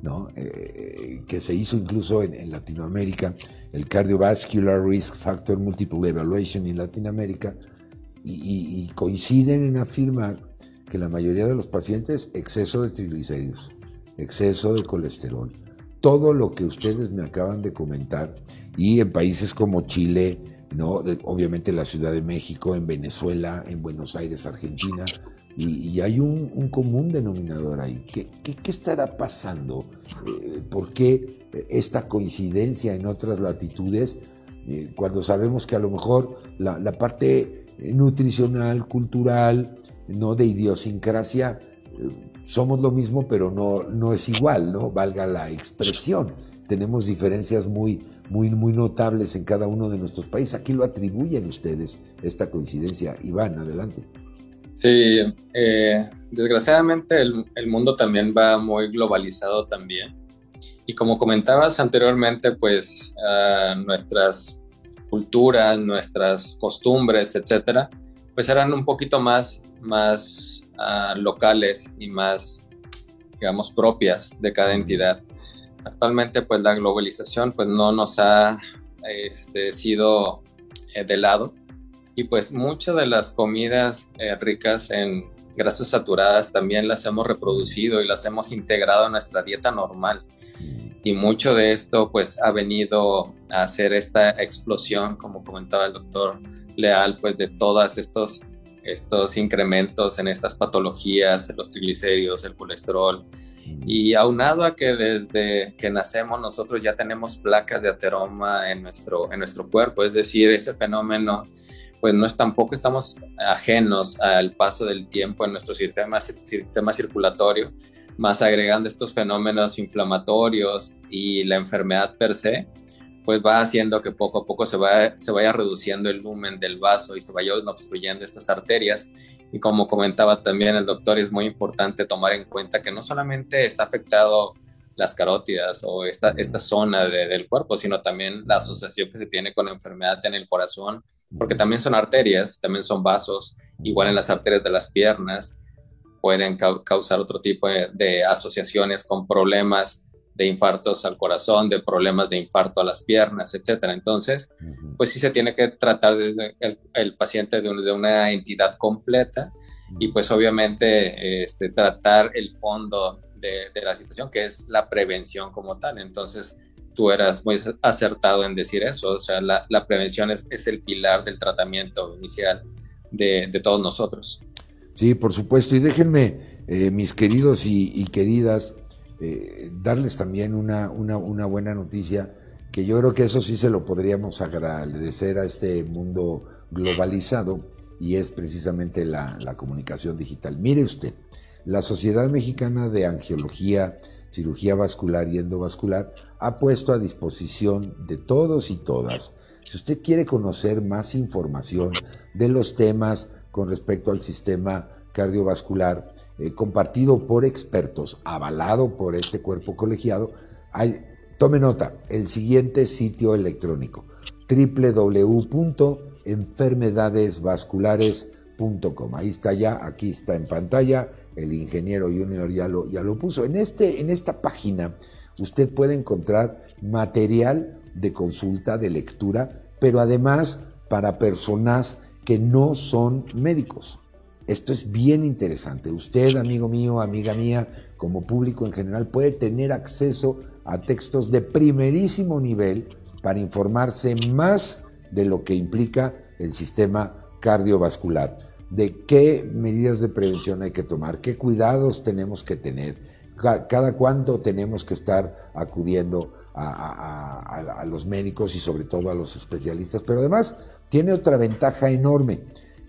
¿no? Eh, que se hizo incluso en, Latinoamérica, el Cardiovascular Risk Factor Multiple Evaluation en Latinoamérica, y, y coinciden en afirmar que la mayoría de los pacientes exceso de triglicéridos, exceso de colesterol, todo lo que ustedes me acaban de comentar, y en países como Chile, ¿no? obviamente la Ciudad de México, en Venezuela, en Buenos Aires, Argentina, y, hay un, común denominador ahí. ¿Qué, estará pasando? Eh, ¿Por qué esta coincidencia en otras latitudes eh, cuando sabemos que a lo mejor la, parte nutricional, cultural, no de idiosincrasia, eh, somos lo mismo, pero no, no es igual, ¿no? Valga la expresión. Tenemos diferencias muy, muy, muy notables en cada uno de nuestros países. Aquí lo atribuyen ustedes, esta coincidencia. Iván, adelante. Sí, eh, desgraciadamente el, mundo también va muy globalizado también. Y como comentabas anteriormente, pues nuestras culturas, nuestras costumbres, etcétera, pues eran un poquito más, más ah, locales y más, digamos, propias de cada entidad. Actualmente, pues la globalización pues no nos ha este, sido eh, de lado y pues muchas de las comidas eh, ricas en grasas saturadas también las hemos reproducido y las hemos integrado a nuestra dieta normal. Y mucho de esto pues ha venido a hacer esta explosión, como comentaba el doctor Leal, pues de todos estos, estos incrementos en estas patologías, los triglicéridos, el colesterol, y aunado a que desde que nacemos nosotros ya tenemos placas de ateroma en nuestro, en nuestro cuerpo, es decir, ese fenómeno, pues no es tampoco estamos ajenos al paso del tiempo en nuestro sistema, sistema circulatorio, más agregando estos fenómenos inflamatorios y la enfermedad per se, pues va haciendo que poco a poco se, va, se vaya reduciendo el lumen del vaso y se vayan obstruyendo estas arterias. Y como comentaba también el doctor, es muy importante tomar en cuenta que no solamente está afectado las carótidas o esta, esta zona del cuerpo, sino también la asociación que se tiene con la enfermedad en el corazón, porque también son arterias, también son vasos, igual en las arterias de las piernas, pueden causar otro tipo de asociaciones con problemas de infartos al corazón, de problemas de infarto a las piernas, etcétera. Entonces, pues sí se tiene que tratar desde el, paciente de, una entidad completa y pues obviamente este, tratar el fondo de, la situación, que es la prevención como tal. Entonces, tú eras muy acertado en decir eso, o sea, la, prevención es, el pilar del tratamiento inicial de, todos nosotros. Sí, por supuesto, y déjenme, eh, mis queridos y queridas, eh, darles también una, una, buena noticia. que yo creo que eso sí se lo podríamos agradecer a este mundo globalizado y es precisamente la, la comunicación digital. Mire usted, la Sociedad Mexicana de Angiología, Cirugía Vascular y Endovascular ha puesto a disposición de todos y todas, si usted quiere conocer más información de los temas con respecto al sistema cardiovascular, eh, compartido por expertos, avalado por este cuerpo colegiado, tome nota, el siguiente sitio electrónico, www.enfermedadesvasculares.com. Ahí está ya, aquí está en pantalla, el ingeniero Junior ya lo, ya lo puso. En, este, en esta página usted puede encontrar material de consulta, de lectura, pero además para personas que no son médicos. Esto es bien interesante. Usted, amigo mío, amiga mía, como público en general, puede tener acceso a textos de primerísimo nivel para informarse más de lo que implica el sistema cardiovascular, de qué medidas de prevención hay que tomar, qué cuidados tenemos que tener, cada cuánto tenemos que estar acudiendo a, los médicos y sobre todo a los especialistas, pero además tiene otra ventaja enorme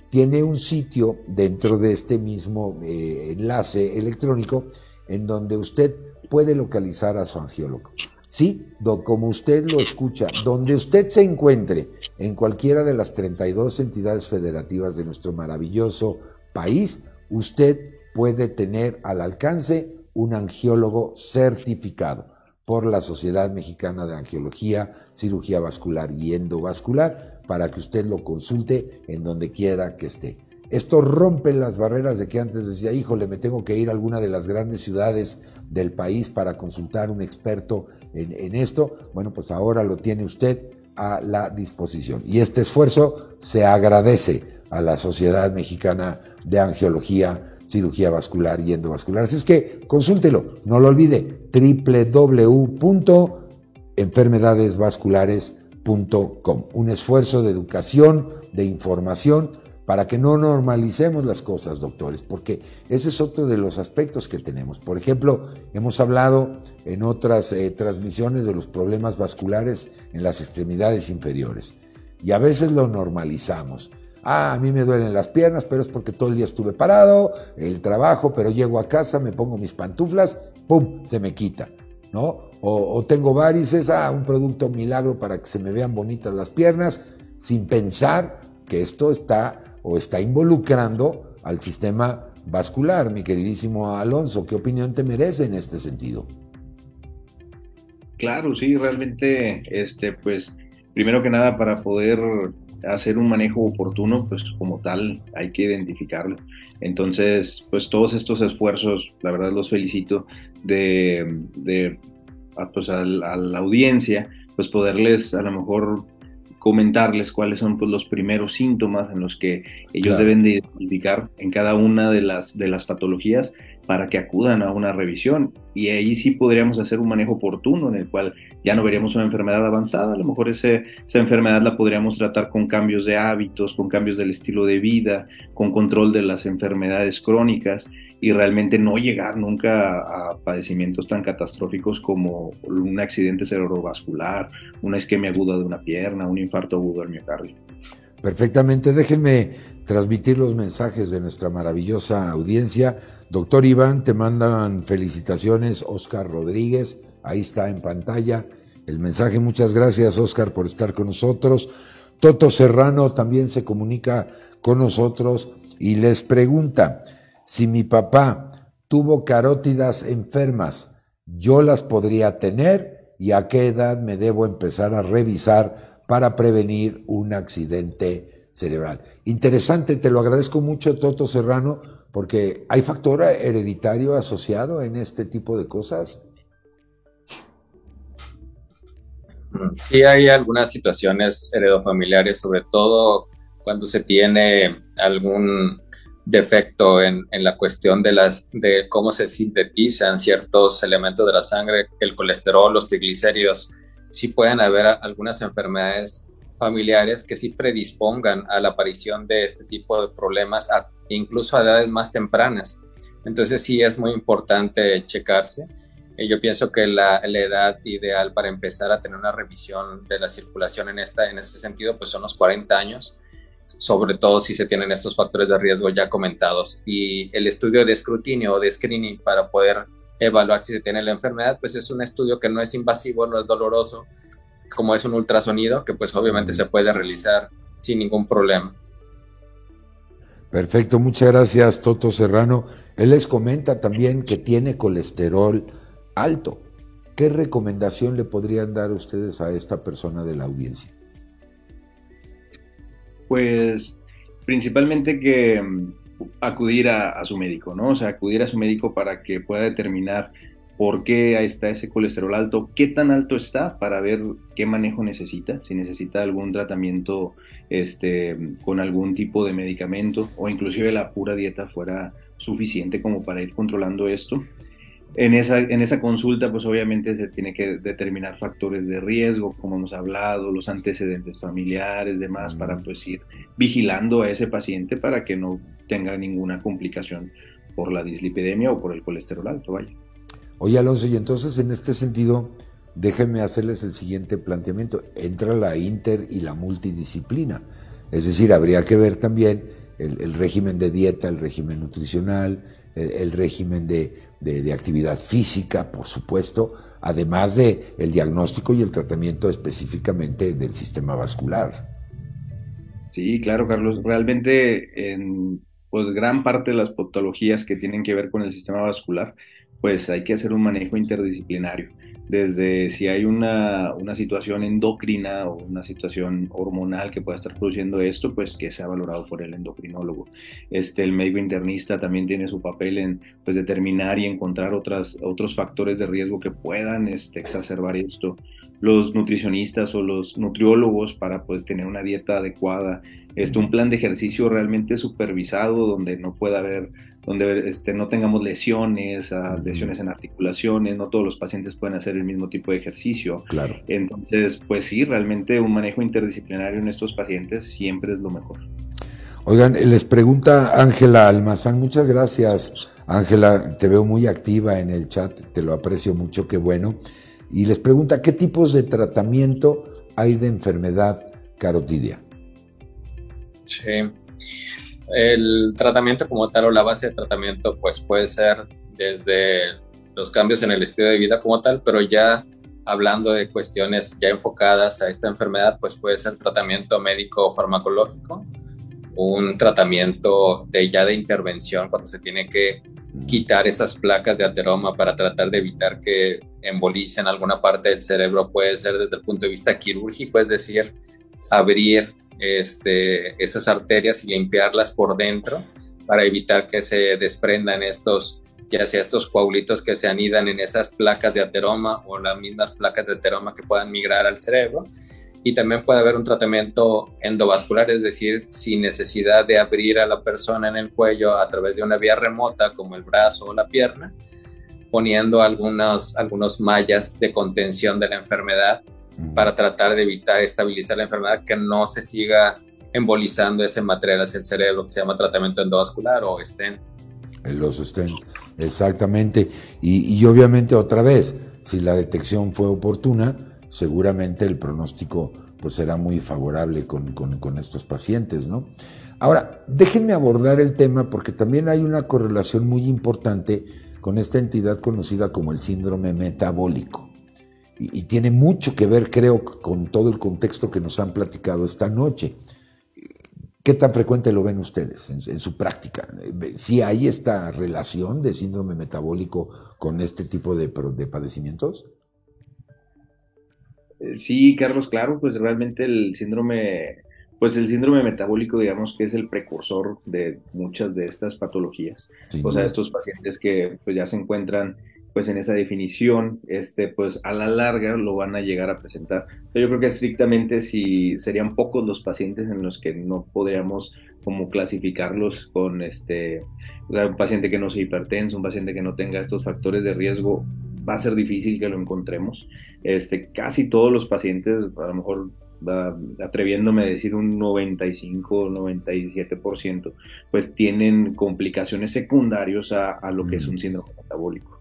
tiene un sitio dentro de este mismo eh, enlace electrónico en donde usted puede localizar a su angiólogo. Sí, como usted lo escucha, donde usted se encuentre en cualquiera de las 32 entidades federativas de nuestro maravilloso país, usted puede tener al alcance un angiólogo certificado por la Sociedad Mexicana de Angiología, Cirugía Vascular y Endovascular para que usted lo consulte en donde quiera que esté. Esto rompe las barreras de que antes decía, híjole, me tengo que ir a alguna de las grandes ciudades del país para consultar un experto en, esto. Bueno, pues ahora lo tiene usted a la disposición. Y este esfuerzo se agradece a la Sociedad Mexicana de Angiología, Cirugía Vascular y Endovascular. Así es que consúltelo, no lo olvide, www.enfermedadesvasculares.com un esfuerzo de educación, de información, para que no normalicemos las cosas, doctores, porque ese es otro de los aspectos que tenemos. Por ejemplo, hemos hablado en otras eh, transmisiones de los problemas vasculares en las extremidades inferiores y a veces lo normalizamos. Ah, a mí me duelen las piernas, pero es porque todo el día estuve parado, el trabajo, pero llego a casa, me pongo mis pantuflas, ¡pum!, se me quita, ¿no? o, tengo varices, ah, un producto milagro para que se me vean bonitas las piernas, sin pensar que esto está o está involucrando al sistema vascular, mi queridísimo Alonso. ¿Qué opinión te merece en este sentido? Claro, sí, realmente, este, pues, primero que nada, para poder hacer un manejo oportuno, pues como tal hay que identificarlo. Entonces, pues todos estos esfuerzos, la verdad los felicito de, de a, pues, a, la audiencia, pues poderles a lo mejor comentarles cuáles son pues, los primeros síntomas en los que ellos deben de identificar en cada una de las, de las patologías para que acudan a una revisión. Y ahí sí podríamos hacer un manejo oportuno en el cual ya no veríamos una enfermedad avanzada, a lo mejor ese, esa enfermedad la podríamos tratar con cambios de hábitos, con cambios del estilo de vida, con control de las enfermedades crónicas y realmente no llegar nunca a padecimientos tan catastróficos como un accidente cerebrovascular, una isquemia aguda de una pierna, un infarto agudo del miocardio. Perfectamente, déjenme transmitir los mensajes de nuestra maravillosa audiencia. Doctor Iván, te mandan felicitaciones, Oscar Rodríguez, ahí está en pantalla el mensaje. Muchas gracias, Oscar, por estar con nosotros. Toto Serrano también se comunica con nosotros y les pregunta, si mi papá tuvo carótidas enfermas, ¿yo las podría tener? ¿Y a qué edad me debo empezar a revisar para prevenir un accidente cerebral? Interesante, te lo agradezco mucho, Toto Serrano, porque hay factor hereditario asociado en este tipo de cosas. Sí, hay algunas situaciones heredofamiliares, sobre todo cuando se tiene algún defecto en, la cuestión de, las, de cómo se sintetizan ciertos elementos de la sangre, el colesterol, los triglicéridos, sí pueden haber algunas enfermedades familiares que sí predispongan a la aparición de este tipo de problemas, incluso a edades más tempranas. Entonces sí es muy importante checarse. yo pienso que la, la, edad ideal para empezar a tener una revisión de la circulación en, esta, en ese sentido pues son los 40 años, sobre todo si se tienen estos factores de riesgo ya comentados. Y el estudio de escrutinio o de screening para poder evaluar si se tiene la enfermedad, pues es un estudio que no es invasivo, no es doloroso, como es un ultrasonido, que pues obviamente se puede realizar sin ningún problema. Perfecto, muchas gracias Toto Serrano. Él les comenta también que tiene colesterol alto. ¿Qué recomendación le podrían dar ustedes a esta persona de la audiencia? Pues principalmente que mm, acudir a, su médico, ¿no? O sea, acudir a su médico para que pueda determinar por qué está ese colesterol alto, qué tan alto está para ver qué manejo necesita, si necesita algún tratamiento este, con algún tipo de medicamento o inclusive la pura dieta fuera suficiente como para ir controlando esto. En esa, en esa consulta, pues obviamente se tiene que determinar factores de riesgo, como hemos hablado, los antecedentes familiares, demás, para pues ir vigilando a ese paciente para que no tenga ninguna complicación por la dislipidemia o por el colesterol alto, vaya. Oye, Alonso, y entonces en este sentido, déjenme hacerles el siguiente planteamiento. Entra la inter y la multidisciplina. Es decir, habría que ver también el, régimen de dieta, el régimen nutricional, el régimen de de, actividad física, por supuesto, además de el diagnóstico y el tratamiento específicamente del sistema vascular. Sí, claro, Carlos. Realmente, en pues, gran parte de las patologías que tienen que ver con el sistema vascular, pues hay que hacer un manejo interdisciplinario desde si hay una, situación endocrina o una situación hormonal que pueda estar produciendo esto, pues que sea valorado por el endocrinólogo. Este, el médico internista también tiene su papel en pues, determinar y encontrar otras, otros factores de riesgo que puedan este, exacerbar esto. Los nutricionistas o los nutriólogos para pues, tener una dieta adecuada, este, un plan de ejercicio realmente supervisado donde no pueda haber donde este, no tengamos lesiones, lesiones en articulaciones, no todos los pacientes pueden hacer el mismo tipo de ejercicio. Claro. Entonces, pues sí, realmente un manejo interdisciplinario en estos pacientes siempre es lo mejor. Oigan, les pregunta Ángela Almazán, muchas gracias. Ángela, te veo muy activa en el chat, te lo aprecio mucho, qué bueno. Y les pregunta, ¿qué tipos de tratamiento hay de enfermedad carotidia? Sí, el tratamiento como tal o la base de tratamiento pues puede ser desde los cambios en el estilo de vida como tal, pero ya hablando de cuestiones ya enfocadas a esta enfermedad, pues puede ser tratamiento médico farmacológico, un tratamiento de ya de intervención cuando se tiene que quitar esas placas de ateroma para tratar de evitar que embolicen alguna parte del cerebro, puede ser desde el punto de vista quirúrgico, es decir, abrir este, esas arterias y limpiarlas por dentro para evitar que se desprendan estos, ya sea estos coagulitos que se anidan en esas placas de ateroma o las mismas placas de ateroma que puedan migrar al cerebro. Y también puede haber un tratamiento endovascular, es decir, sin necesidad de abrir a la persona en el cuello a través de una vía remota como el brazo o la pierna, poniendo algunos, algunos mallas de contención de la enfermedad para tratar de evitar estabilizar la enfermedad, que no se siga embolizando ese material hacia el cerebro, que se llama tratamiento endovascular o stent. Los stent, exactamente. Y, obviamente otra vez, si la detección fue oportuna, seguramente el pronóstico pues será muy favorable con, con, estos pacientes, ¿no? Ahora, déjenme abordar el tema porque también hay una correlación muy importante con esta entidad conocida como el síndrome metabólico y, tiene mucho que ver, creo, con todo el contexto que nos han platicado esta noche. ¿Qué tan frecuente lo ven ustedes en, su práctica? ¿Sí hay esta relación de síndrome metabólico con este tipo de, de padecimientos? Eh, sí, Carlos, claro, pues realmente el síndrome, pues el síndrome metabólico, digamos que es el precursor de muchas de estas patologías. o sea, estos pacientes que pues ya se encuentran pues en esa definición, este, pues a la larga lo van a llegar a presentar. Yo creo que estrictamente si serían pocos los pacientes en los que no podríamos como clasificarlos con este, un paciente que no sea hipertenso, un paciente que no tenga estos factores de riesgo, va a ser difícil que lo encontremos. Este, casi todos los pacientes, a lo mejor atreviéndome a decir un 95 o 97%, pues tienen complicaciones secundarias a, a lo que es un síndrome metabólico.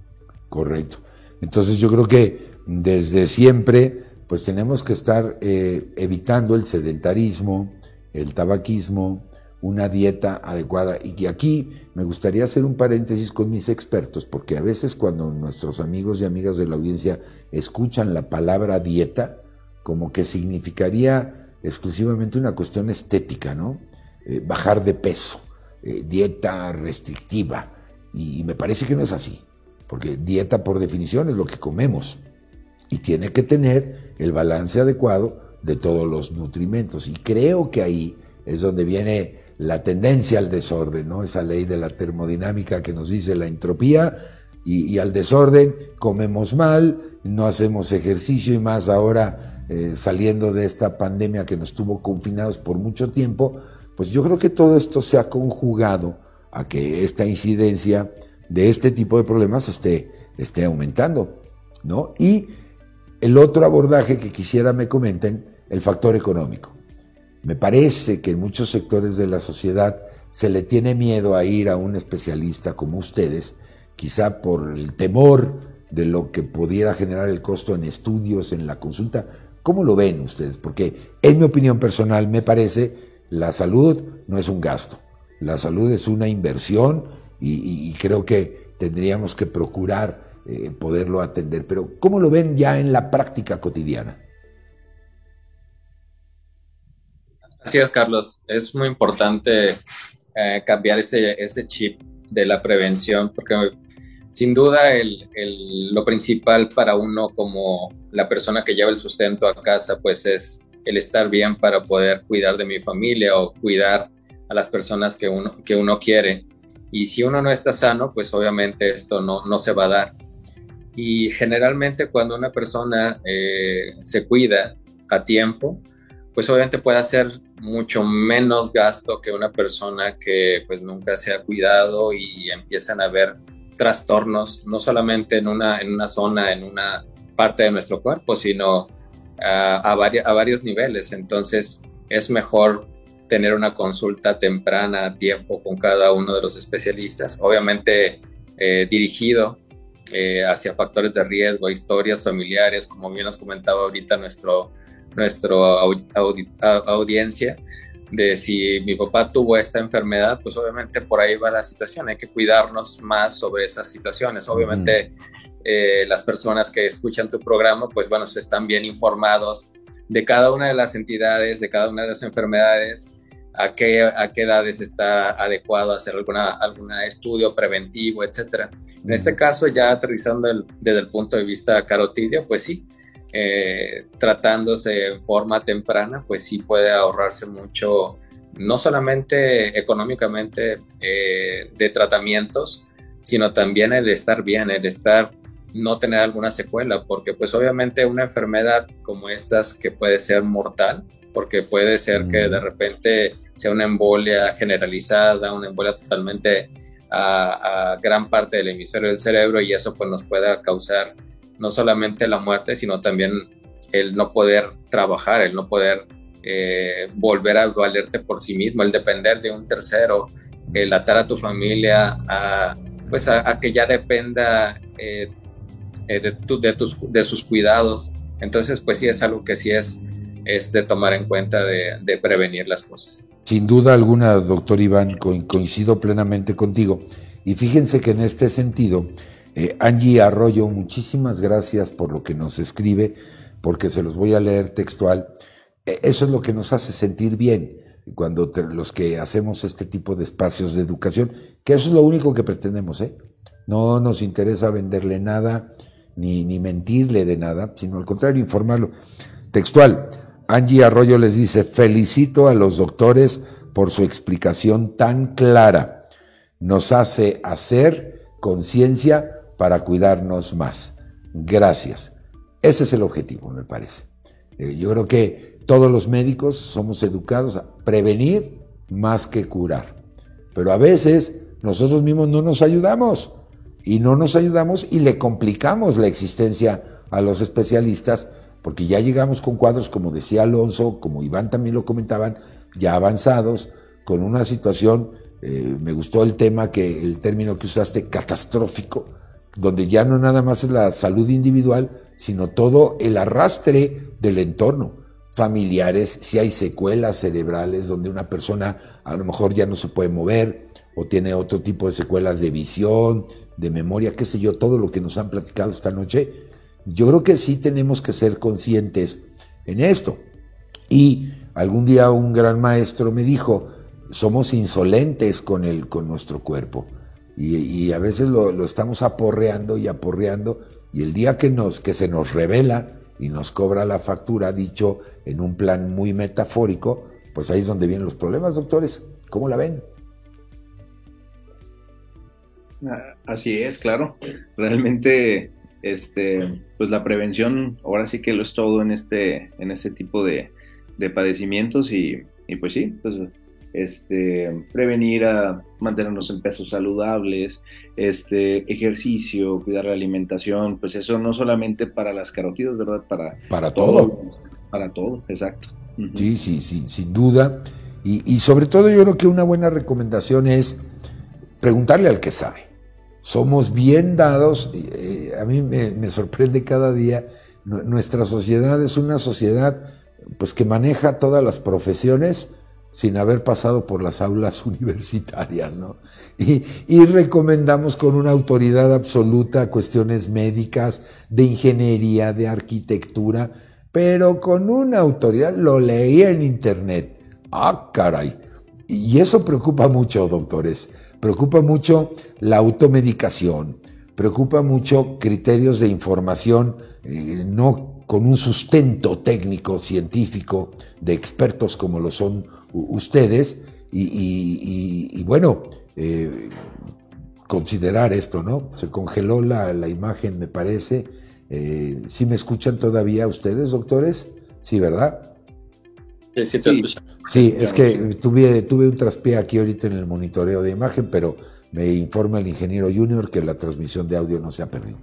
Correcto. Entonces yo creo que desde siempre pues tenemos que estar eh, evitando el sedentarismo, el tabaquismo, una dieta adecuada. Y que aquí me gustaría hacer un paréntesis con mis expertos, porque a veces cuando nuestros amigos y amigas de la audiencia escuchan la palabra dieta, como que significaría exclusivamente una cuestión estética, ¿no? Eh, bajar de peso, eh, dieta restrictiva. y me parece que no es así, porque dieta por definición es lo que comemos y tiene que tener el balance adecuado de todos los nutrimentos. Y creo que ahí es donde viene la tendencia al desorden, ¿no? Esa ley de la termodinámica que nos dice la entropía y, al desorden comemos mal, no hacemos ejercicio y más ahora eh, saliendo de esta pandemia que nos tuvo confinados por mucho tiempo, pues yo creo que todo esto se ha conjugado a que esta incidencia de este tipo de problemas esté, esté aumentando, ¿no? Y el otro abordaje que quisiera me comenten, el factor económico. Me parece que en muchos sectores de la sociedad se le tiene miedo a ir a un especialista como ustedes, quizá por el temor de lo que pudiera generar el costo en estudios, en la consulta. ¿Cómo lo ven ustedes? Porque en mi opinión personal me parece la salud no es un gasto, la salud es una inversión y, creo que tendríamos que procurar eh, poderlo atender. Pero ¿cómo lo ven ya en la práctica cotidiana? Es, Carlos. Es muy importante eh, cambiar ese, ese chip de la prevención, porque sin duda el, el, lo principal para uno como la persona que lleva el sustento a casa, pues es el estar bien para poder cuidar de mi familia o cuidar a las personas que uno, que uno quiere. Y si uno no está sano, pues obviamente esto no, no se va a dar. Y generalmente cuando una persona eh, se cuida a tiempo, pues obviamente puede hacer mucho menos gasto que una persona que pues nunca se ha cuidado y empiezan a haber trastornos, no solamente en una, en una zona, en una parte de nuestro cuerpo, sino a, a, a varios niveles. Entonces es mejor tener una consulta temprana a tiempo con cada uno de los especialistas, obviamente eh, dirigido eh, hacia factores de riesgo, historias familiares, como bien nos comentaba ahorita nuestro, nuestro audiencia, de si mi papá tuvo esta enfermedad, pues obviamente por ahí va la situación, hay que cuidarnos más sobre esas situaciones. Obviamente eh, las personas que escuchan tu programa, pues bueno, se están bien informados de cada una de las entidades, de cada una de las enfermedades, a qué, a qué edades está adecuado hacer alguna, algún estudio preventivo, etcétera. En este caso, ya aterrizando desde el punto de vista carotidio, pues sí, eh, tratándose en forma temprana, pues sí puede ahorrarse mucho, no solamente económicamente eh, de tratamientos, sino también el estar bien, el estar no tener alguna secuela, porque pues obviamente una enfermedad como estas que puede ser mortal, porque puede ser que de repente sea una embolia generalizada, una embolia totalmente a, gran parte del hemisferio del cerebro y eso pues nos pueda causar no solamente la muerte, sino también el no poder trabajar, el no poder eh, volver a valerte por sí mismo, el depender de un tercero, el atar a tu familia a, pues a, que ya dependa eh, eh, de, de, tus, de sus cuidados. Entonces, pues sí es algo que sí es es de tomar en cuenta de, prevenir las cosas. Sin duda alguna, doctor Iván, coincido plenamente contigo. Y fíjense que en este sentido, eh, Angie Arroyo, muchísimas gracias por lo que nos escribe, porque se los voy a leer textual. E, eso es lo que nos hace sentir bien cuando los que hacemos este tipo de espacios de educación, que eso es lo único que pretendemos, ¿eh? No nos interesa venderle nada, ni, ni mentirle de nada, sino al contrario, informarlo. Textual, Angie Arroyo les dice, felicito a los doctores por su explicación tan clara. Nos hace hacer conciencia para cuidarnos más. Gracias. Ese es el objetivo, me parece. Eh, yo creo que todos los médicos somos educados a prevenir más que curar. Pero a veces nosotros mismos no nos ayudamos y no nos ayudamos y le complicamos la existencia a los especialistas porque ya llegamos con cuadros, como decía Alonso, como Iván también lo comentaban, ya avanzados, con una situación, eh, me gustó el tema, que el término que usaste, catastrófico, donde ya no nada más es la salud individual, sino todo el arrastre del entorno, familiares, si hay secuelas cerebrales donde una persona a lo mejor ya no se puede mover o tiene otro tipo de secuelas de visión, de memoria, qué sé yo, todo lo que nos han platicado esta noche, yo creo que sí tenemos que ser conscientes en esto. Y algún día un gran maestro me dijo, somos insolentes con, el, con nuestro cuerpo. Y, a veces lo, lo, estamos aporreando y aporreando, y el día que, nos, que se nos revela y nos cobra la factura, dicho en un plan muy metafórico, pues ahí es donde vienen los problemas, doctores. ¿Cómo la ven? Ah, así es, claro. Realmente, este, pues la prevención ahora sí que lo es todo en este, en este tipo de, de padecimientos y, y, pues sí, pues este, prevenir a mantenernos en pesos saludables, este, ejercicio, cuidar la alimentación, pues eso no solamente para las carotidas, ¿verdad? Para, para todo. Para todo, exacto. Sí, sí, sí, sin duda. Y, y, sobre todo yo creo que una buena recomendación es preguntarle al que sabe. Somos bien dados, eh, a mí me, sorprende cada día, nuestra sociedad es una sociedad pues que maneja todas las profesiones, sin haber pasado por las aulas universitarias, ¿no? Y, y, recomendamos con una autoridad absoluta cuestiones médicas, de ingeniería, de arquitectura, pero con una autoridad, lo leí en internet. Ah, caray. Y eso preocupa mucho, doctores. Preocupa mucho la automedicación, preocupa mucho criterios de información eh, no con un sustento técnico, científico, de expertos como lo son ustedes y, bueno, eh, considerar esto, ¿no? Se congeló la, imagen, me parece. Eh, ¿Sí me escuchan todavía ustedes, doctores? Sí, ¿verdad? Sí, sí te escucho. Sí, es que tuve, tuve un traspié aquí ahorita en el monitoreo de imagen, pero me informa el ingeniero junior que la transmisión de audio no se ha perdido.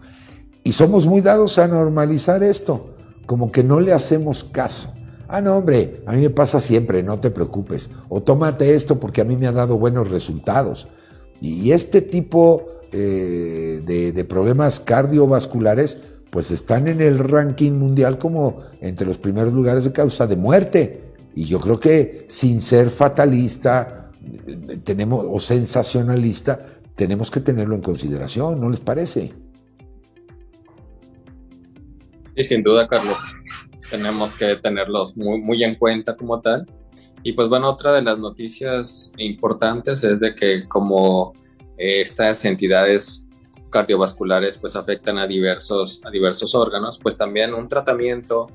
Y somos muy dados a normalizar esto, como que no le hacemos caso. Ah, no, hombre, a mí me pasa siempre, no te preocupes. O tómate esto porque a mí me ha dado buenos resultados. Y este tipo eh, de, problemas cardiovasculares, pues están en el ranking mundial como entre los primeros lugares de causa de muerte. Y yo creo que sin ser fatalista tenemos, o sensacionalista, tenemos que tenerlo en consideración, ¿no les parece? Sí, sin duda, Carlos tenemos que tenerlos muy, en cuenta como tal. Y pues bueno, otra de las noticias importantes es de que como eh, estas entidades cardiovasculares pues afectan a diversos, a diversos órganos, pues también un tratamiento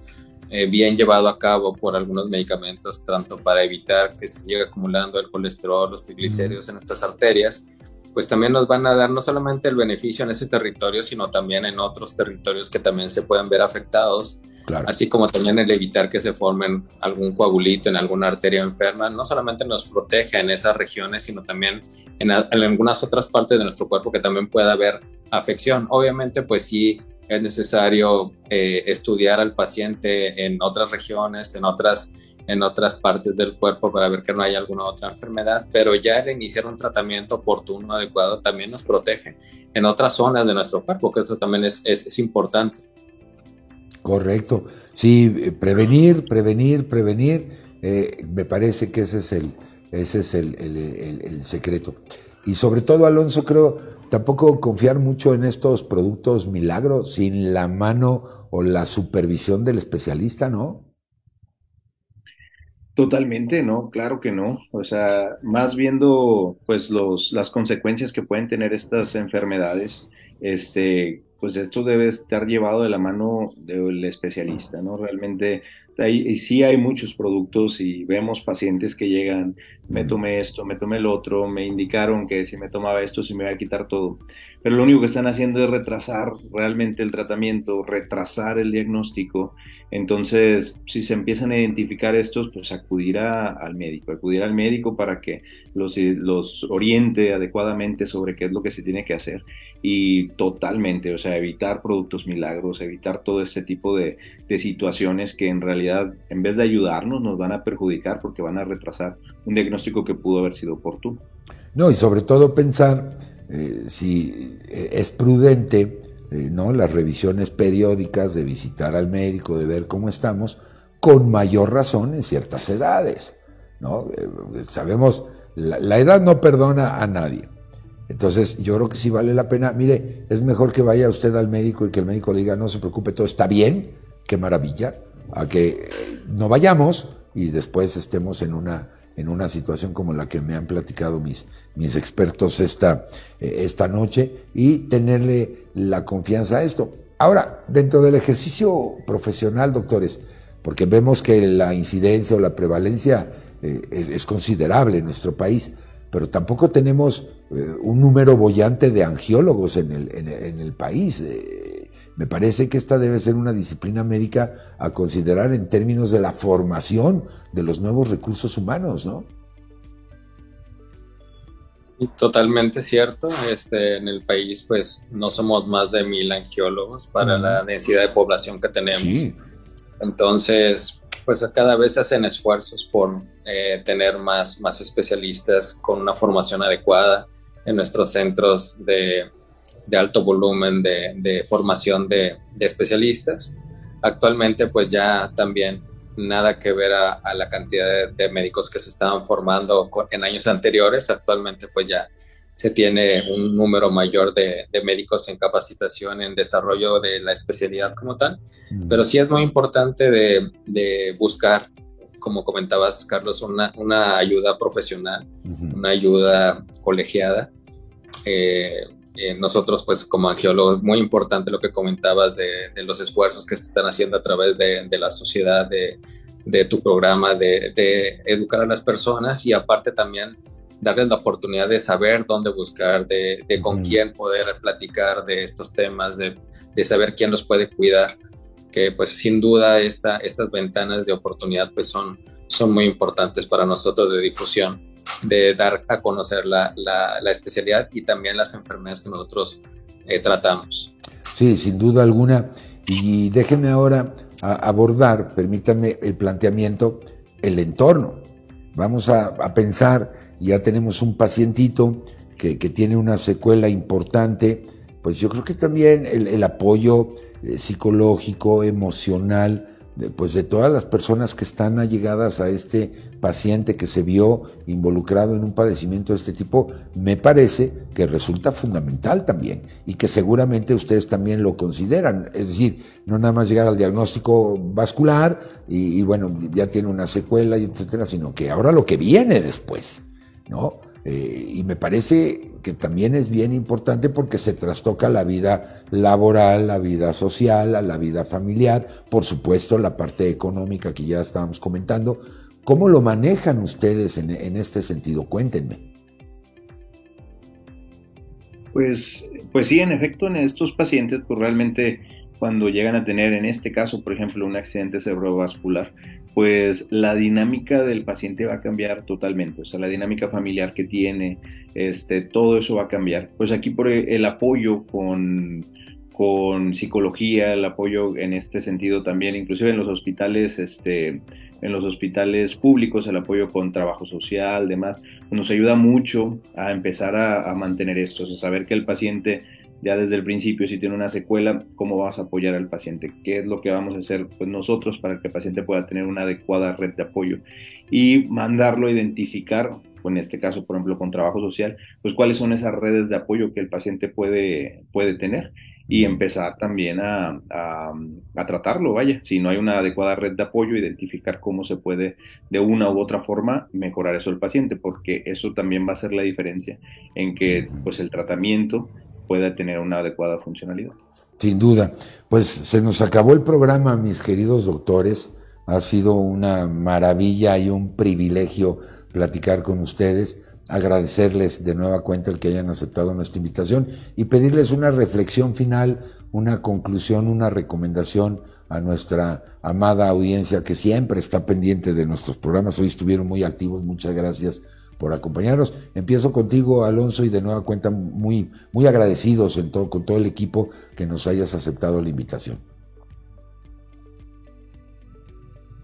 eh, bien llevado a cabo por algunos medicamentos, tanto para evitar que se siga acumulando el colesterol, los triglicéridos en nuestras arterias, pues también nos van a dar no solamente el beneficio en ese territorio, sino también en otros territorios que también se pueden ver afectados Así como también el evitar que se formen algún coagulito en alguna arteria enferma, no solamente nos protege en esas regiones, sino también en, algunas otras partes de nuestro cuerpo que también pueda haber afección. Obviamente, pues sí es necesario eh, estudiar al paciente en otras regiones, en otras, en otras partes del cuerpo para ver que no hay alguna otra enfermedad, pero ya el iniciar un tratamiento oportuno, adecuado, también nos protege en otras zonas de nuestro cuerpo, que eso también es, es, importante. Correcto. Sí, prevenir, prevenir, prevenir. Eh, me parece que ese es el, ese es el, secreto. Y sobre todo, Alonso, creo tampoco confiar mucho en estos productos milagros sin la mano o la supervisión del especialista, ¿no? Totalmente, no, claro que no. O sea, más viendo pues los, las consecuencias que pueden tener estas enfermedades, este, pues esto debe estar llevado de la mano del especialista, ¿no? Realmente hay, sí hay muchos productos y vemos pacientes que llegan, me tomé esto, me tomé el otro, me indicaron que si me tomaba esto se me iba a quitar todo. Pero lo único que están haciendo es retrasar realmente el tratamiento, retrasar el diagnóstico entonces, si se empiezan a identificar estos, pues acudir al médico, acudir al médico para que los, los oriente adecuadamente sobre qué es lo que se tiene que hacer. Y totalmente, o sea, evitar productos milagros, evitar todo este tipo de, de situaciones que en realidad, en vez de ayudarnos, nos van a perjudicar porque van a retrasar un diagnóstico que pudo haber sido oportuno. No, y sobre todo pensar eh, si eh, es prudente, ¿no? Las revisiones periódicas de visitar al médico, de ver cómo estamos, con mayor razón en ciertas edades, ¿no? sabemos, la edad no perdona a nadie. Entonces, yo creo que sí vale la pena. Mire, es mejor que vaya usted al médico y que el médico le diga, no se preocupe, todo está bien, qué maravilla, a que no vayamos y después estemos en una, en una situación como la que me han platicado mis, mis expertos esta, eh, esta noche y tenerle la confianza a esto. Ahora, dentro del ejercicio profesional, doctores, porque vemos que la incidencia o la prevalencia eh, es, considerable en nuestro país, pero tampoco tenemos eh, un número bollante de angiólogos en el, en, el país. Me parece que esta debe ser una disciplina médica a considerar en términos de la formación de los nuevos recursos humanos, ¿no? Totalmente cierto. Este, en el país, pues, no somos más de mil angiólogos para la densidad de población que tenemos. Entonces, pues cada vez se hacen esfuerzos por eh, tener más, más especialistas con una formación adecuada en nuestros centros de, de alto volumen de, de formación de, de, especialistas. Actualmente pues ya también nada que ver a, la cantidad de, médicos que se estaban formando en años anteriores. Actualmente pues ya se tiene un número mayor de, médicos en capacitación, en desarrollo de la especialidad como tal, mm. pero sí es muy importante de, buscar, como comentabas, Carlos, una, una ayuda profesional, una ayuda colegiada. Eh, eh, nosotros, pues como angiólogos, muy importante lo que comentabas de, los esfuerzos que se están haciendo a través de, la sociedad, de, tu programa, de, educar a las personas y aparte también darles la oportunidad de saber dónde buscar, de, con quién poder platicar de estos temas, de, saber quién los puede cuidar, que pues sin duda esta, estas ventanas de oportunidad pues son, son muy importantes para nosotros de difusión, de dar a conocer la, la, especialidad y también las enfermedades que nosotros eh, tratamos. Sí, sin duda alguna. Y déjenme ahora abordar, permítanme el planteamiento, el entorno. Vamos a, a pensar ya tenemos un pacientito que, tiene una secuela importante, pues yo creo que también el, apoyo eh, psicológico, emocional, pues de todas las personas que están allegadas a este paciente que se vio involucrado en un padecimiento de este tipo, me parece que resulta fundamental también y que seguramente ustedes también lo consideran. Es decir, no nada más llegar al diagnóstico vascular y, bueno, ya tiene una secuela y etcétera, sino que ahora lo que viene después. ¿no? Eh, y me parece que también es bien importante porque se trastoca la vida laboral, la vida social, la vida familiar, por supuesto la parte económica que ya estábamos comentando. ¿Cómo lo manejan ustedes en, este sentido? Cuéntenme. Pues, pues sí, en efecto, en estos pacientes, pues realmente cuando llegan a tener, en este caso, por ejemplo, un accidente cerebrovascular, pues la dinámica del paciente va a cambiar totalmente, o sea, la dinámica familiar que tiene, este, todo eso va a cambiar. Pues aquí por el apoyo con, con psicología, el apoyo en este sentido también, inclusive en los hospitales, este, en los hospitales públicos, el apoyo con trabajo social, demás, nos ayuda mucho a empezar a, a mantener esto, o sea, saber que el paciente ya desde el principio, si tiene una secuela, cómo vas a apoyar al paciente, qué es lo que vamos a hacer pues nosotros para que el paciente pueda tener una adecuada red de apoyo y mandarlo a identificar, en este caso, por ejemplo, con trabajo social, pues cuáles son esas redes de apoyo que el paciente puede, puede tener y empezar también a, a, tratarlo, vaya, si no hay una adecuada red de apoyo, identificar cómo se puede de una u otra forma mejorar eso el paciente, porque eso también va a ser la diferencia en que pues el tratamiento pueda tener una adecuada funcionalidad. Sin duda. Pues se nos acabó el programa, mis queridos doctores. Ha sido una maravilla y un privilegio platicar con ustedes, agradecerles de nueva cuenta el que hayan aceptado nuestra invitación y pedirles una reflexión final, una conclusión, una recomendación a nuestra amada audiencia que siempre está pendiente de nuestros programas. Hoy estuvieron muy activos, muchas gracias por acompañarnos. Empiezo contigo, Alonso, y de nueva cuenta muy, muy agradecidos en todo, con todo el equipo que nos hayas aceptado la invitación.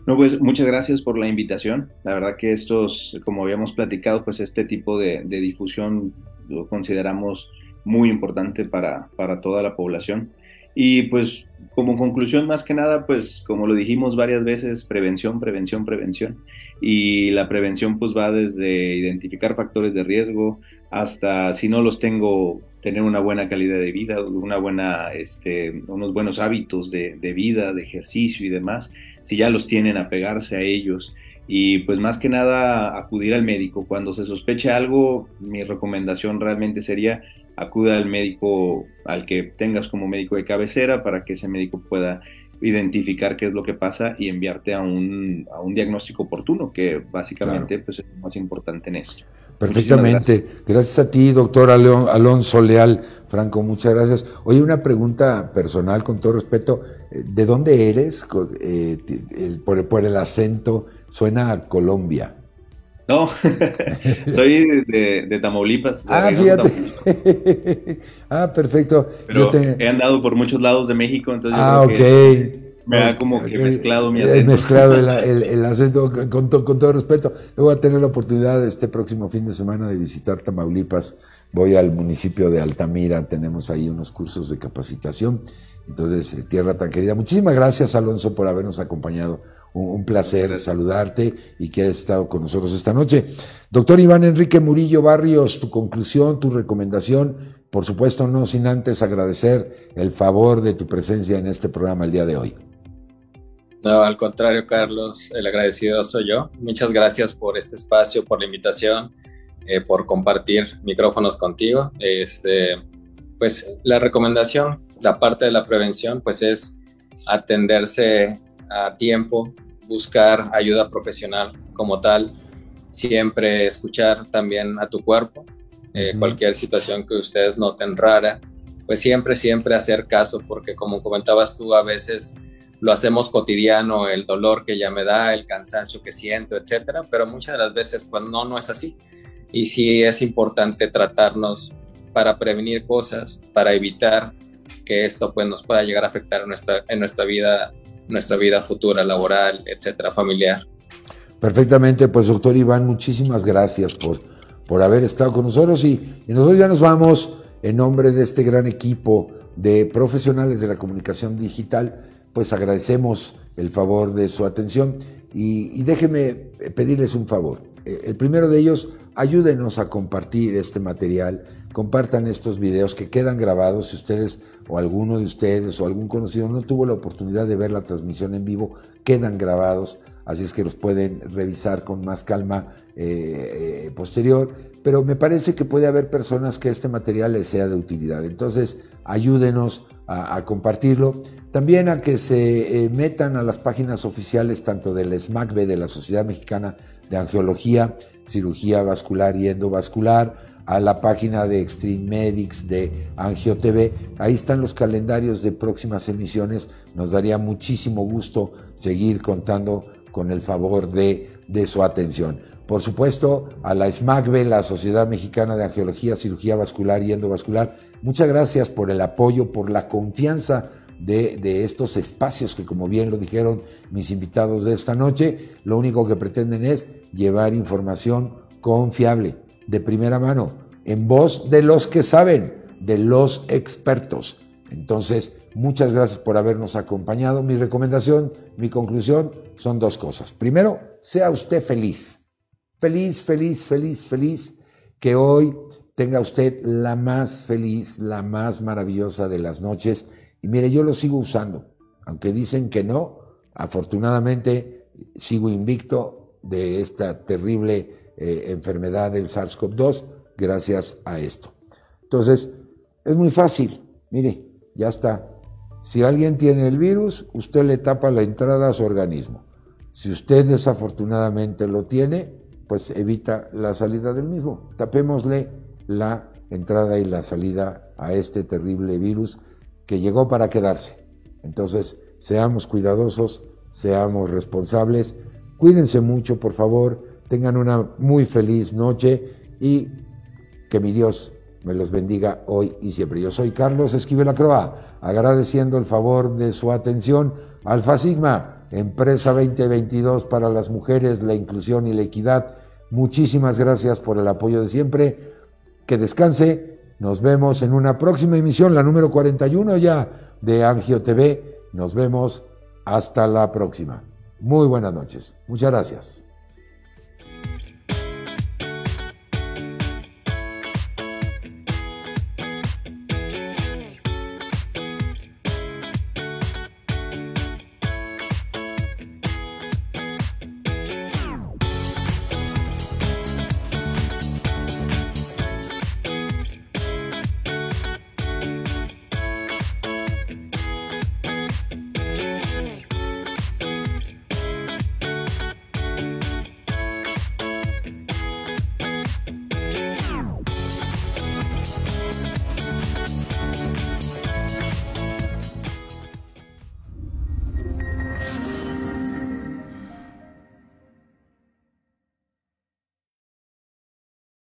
No, pues muchas gracias por la invitación. La verdad que estos, como habíamos platicado, pues este tipo de, difusión lo consideramos muy importante para, para toda la población. Y pues como conclusión más que nada, pues como lo dijimos varias veces, prevención, prevención, prevención. Y la prevención pues va desde identificar factores de riesgo hasta si no los tengo, tener una buena calidad de vida, una buena, este, unos buenos hábitos de, de vida, de ejercicio y demás. Si ya los tienen, apegarse a ellos y pues más que nada acudir al médico. Cuando se sospeche algo, mi recomendación realmente sería acude al médico al que tengas como médico de cabecera para que ese médico pueda identificar qué es lo que pasa y enviarte a un, a un diagnóstico oportuno, que básicamente pues, es lo más importante en esto. Perfectamente. Gracias. a ti, doctor Alonso Leal. Franco, muchas gracias. Oye, una pregunta personal, con todo respeto. Eh, ¿De dónde eres? Eh, por, por, el acento, suena a Colombia. No, soy de, Tamaulipas. ah, fíjate. ah, perfecto. Pero he andado por muchos lados de México, entonces. Ah, ok. me ha como que mezclado mi acento. He mezclado el, acento, con, con, todo respeto. Yo voy a tener la oportunidad este próximo fin de semana de visitar Tamaulipas. Voy al municipio de Altamira, tenemos ahí unos cursos de capacitación. Entonces, eh, tierra tan querida. Muchísimas gracias, Alonso, por habernos acompañado un, placer saludarte y que hayas estado con nosotros esta noche. Doctor Iván Enrique Murillo Barrios, tu conclusión, tu recomendación, por supuesto no sin antes agradecer el favor de tu presencia en este programa el día de hoy. No, al contrario, Carlos, el agradecido soy yo. Muchas gracias por este espacio, por la invitación, eh, por compartir micrófonos contigo. Este, pues la recomendación, la parte de la prevención, pues es atenderse a tiempo, buscar ayuda profesional como tal, siempre escuchar también a tu cuerpo, eh, cualquier situación que ustedes noten rara, pues siempre, siempre hacer caso, porque como comentabas tú, a veces lo hacemos cotidiano, el dolor que ya me da, el cansancio que siento, etcétera, pero muchas de las veces pues no, no es así. Y sí es importante tratarnos para prevenir cosas, para evitar que esto pues nos pueda llegar a afectar en nuestra, en nuestra vida nuestra vida futura, laboral, etcétera, familiar. Perfectamente, pues doctor Iván, muchísimas gracias por, por haber estado con nosotros y, nosotros ya nos vamos en nombre de este gran equipo de profesionales de la comunicación digital, pues agradecemos el favor de su atención y, y déjeme pedirles un favor. Eh, el primero de ellos, ayúdenos a compartir este material compartan estos videos que quedan grabados. Si ustedes o alguno de ustedes o algún conocido no tuvo la oportunidad de ver la transmisión en vivo, quedan grabados. Así es que los pueden revisar con más calma eh, eh, posterior. Pero me parece que puede haber personas que este material les sea de utilidad. Entonces, ayúdenos a, compartirlo. También a que se eh, metan a las páginas oficiales tanto del SMACB, de la Sociedad Mexicana de Angiología, Cirugía Vascular y Endovascular, a la página de Extreme Medics de Angio TV. Ahí están los calendarios de próximas emisiones. Nos daría muchísimo gusto seguir contando con el favor de, de su atención. Por supuesto, a la SMACB, la Sociedad Mexicana de Angiología, Cirugía Vascular y Endovascular, muchas gracias por el apoyo, por la confianza de, de, estos espacios que, como bien lo dijeron mis invitados de esta noche, lo único que pretenden es llevar información confiable de primera mano, en voz de los que saben, de los expertos. Entonces, muchas gracias por habernos acompañado. Mi recomendación, mi conclusión son dos cosas. Primero, sea usted feliz. Feliz, feliz, feliz, feliz. Que hoy tenga usted la más feliz, la más maravillosa de las noches. Y mire, yo lo sigo usando. Aunque dicen que no, afortunadamente sigo invicto de esta terrible eh, enfermedad del SARS-CoV-2 gracias a esto. Entonces, es muy fácil. Mire, ya está. Si alguien tiene el virus, usted le tapa la entrada a su organismo. Si usted desafortunadamente lo tiene, pues evita la salida del mismo. Tapémosle la entrada y la salida a este terrible virus que llegó para quedarse. Entonces, seamos cuidadosos, seamos responsables, cuídense mucho, por favor, Tengan una muy feliz noche y que mi Dios me los bendiga hoy y siempre. Yo soy Carlos Esquivel Acroa, agradeciendo el favor de su atención. Alfa Sigma, Empresa 2022 para las mujeres, la inclusión y la equidad. Muchísimas gracias por el apoyo de siempre. que descanse. Nos vemos en una próxima emisión, la número 41 ya de Angio TV. Nos vemos hasta la próxima. Muy buenas noches. Muchas gracias.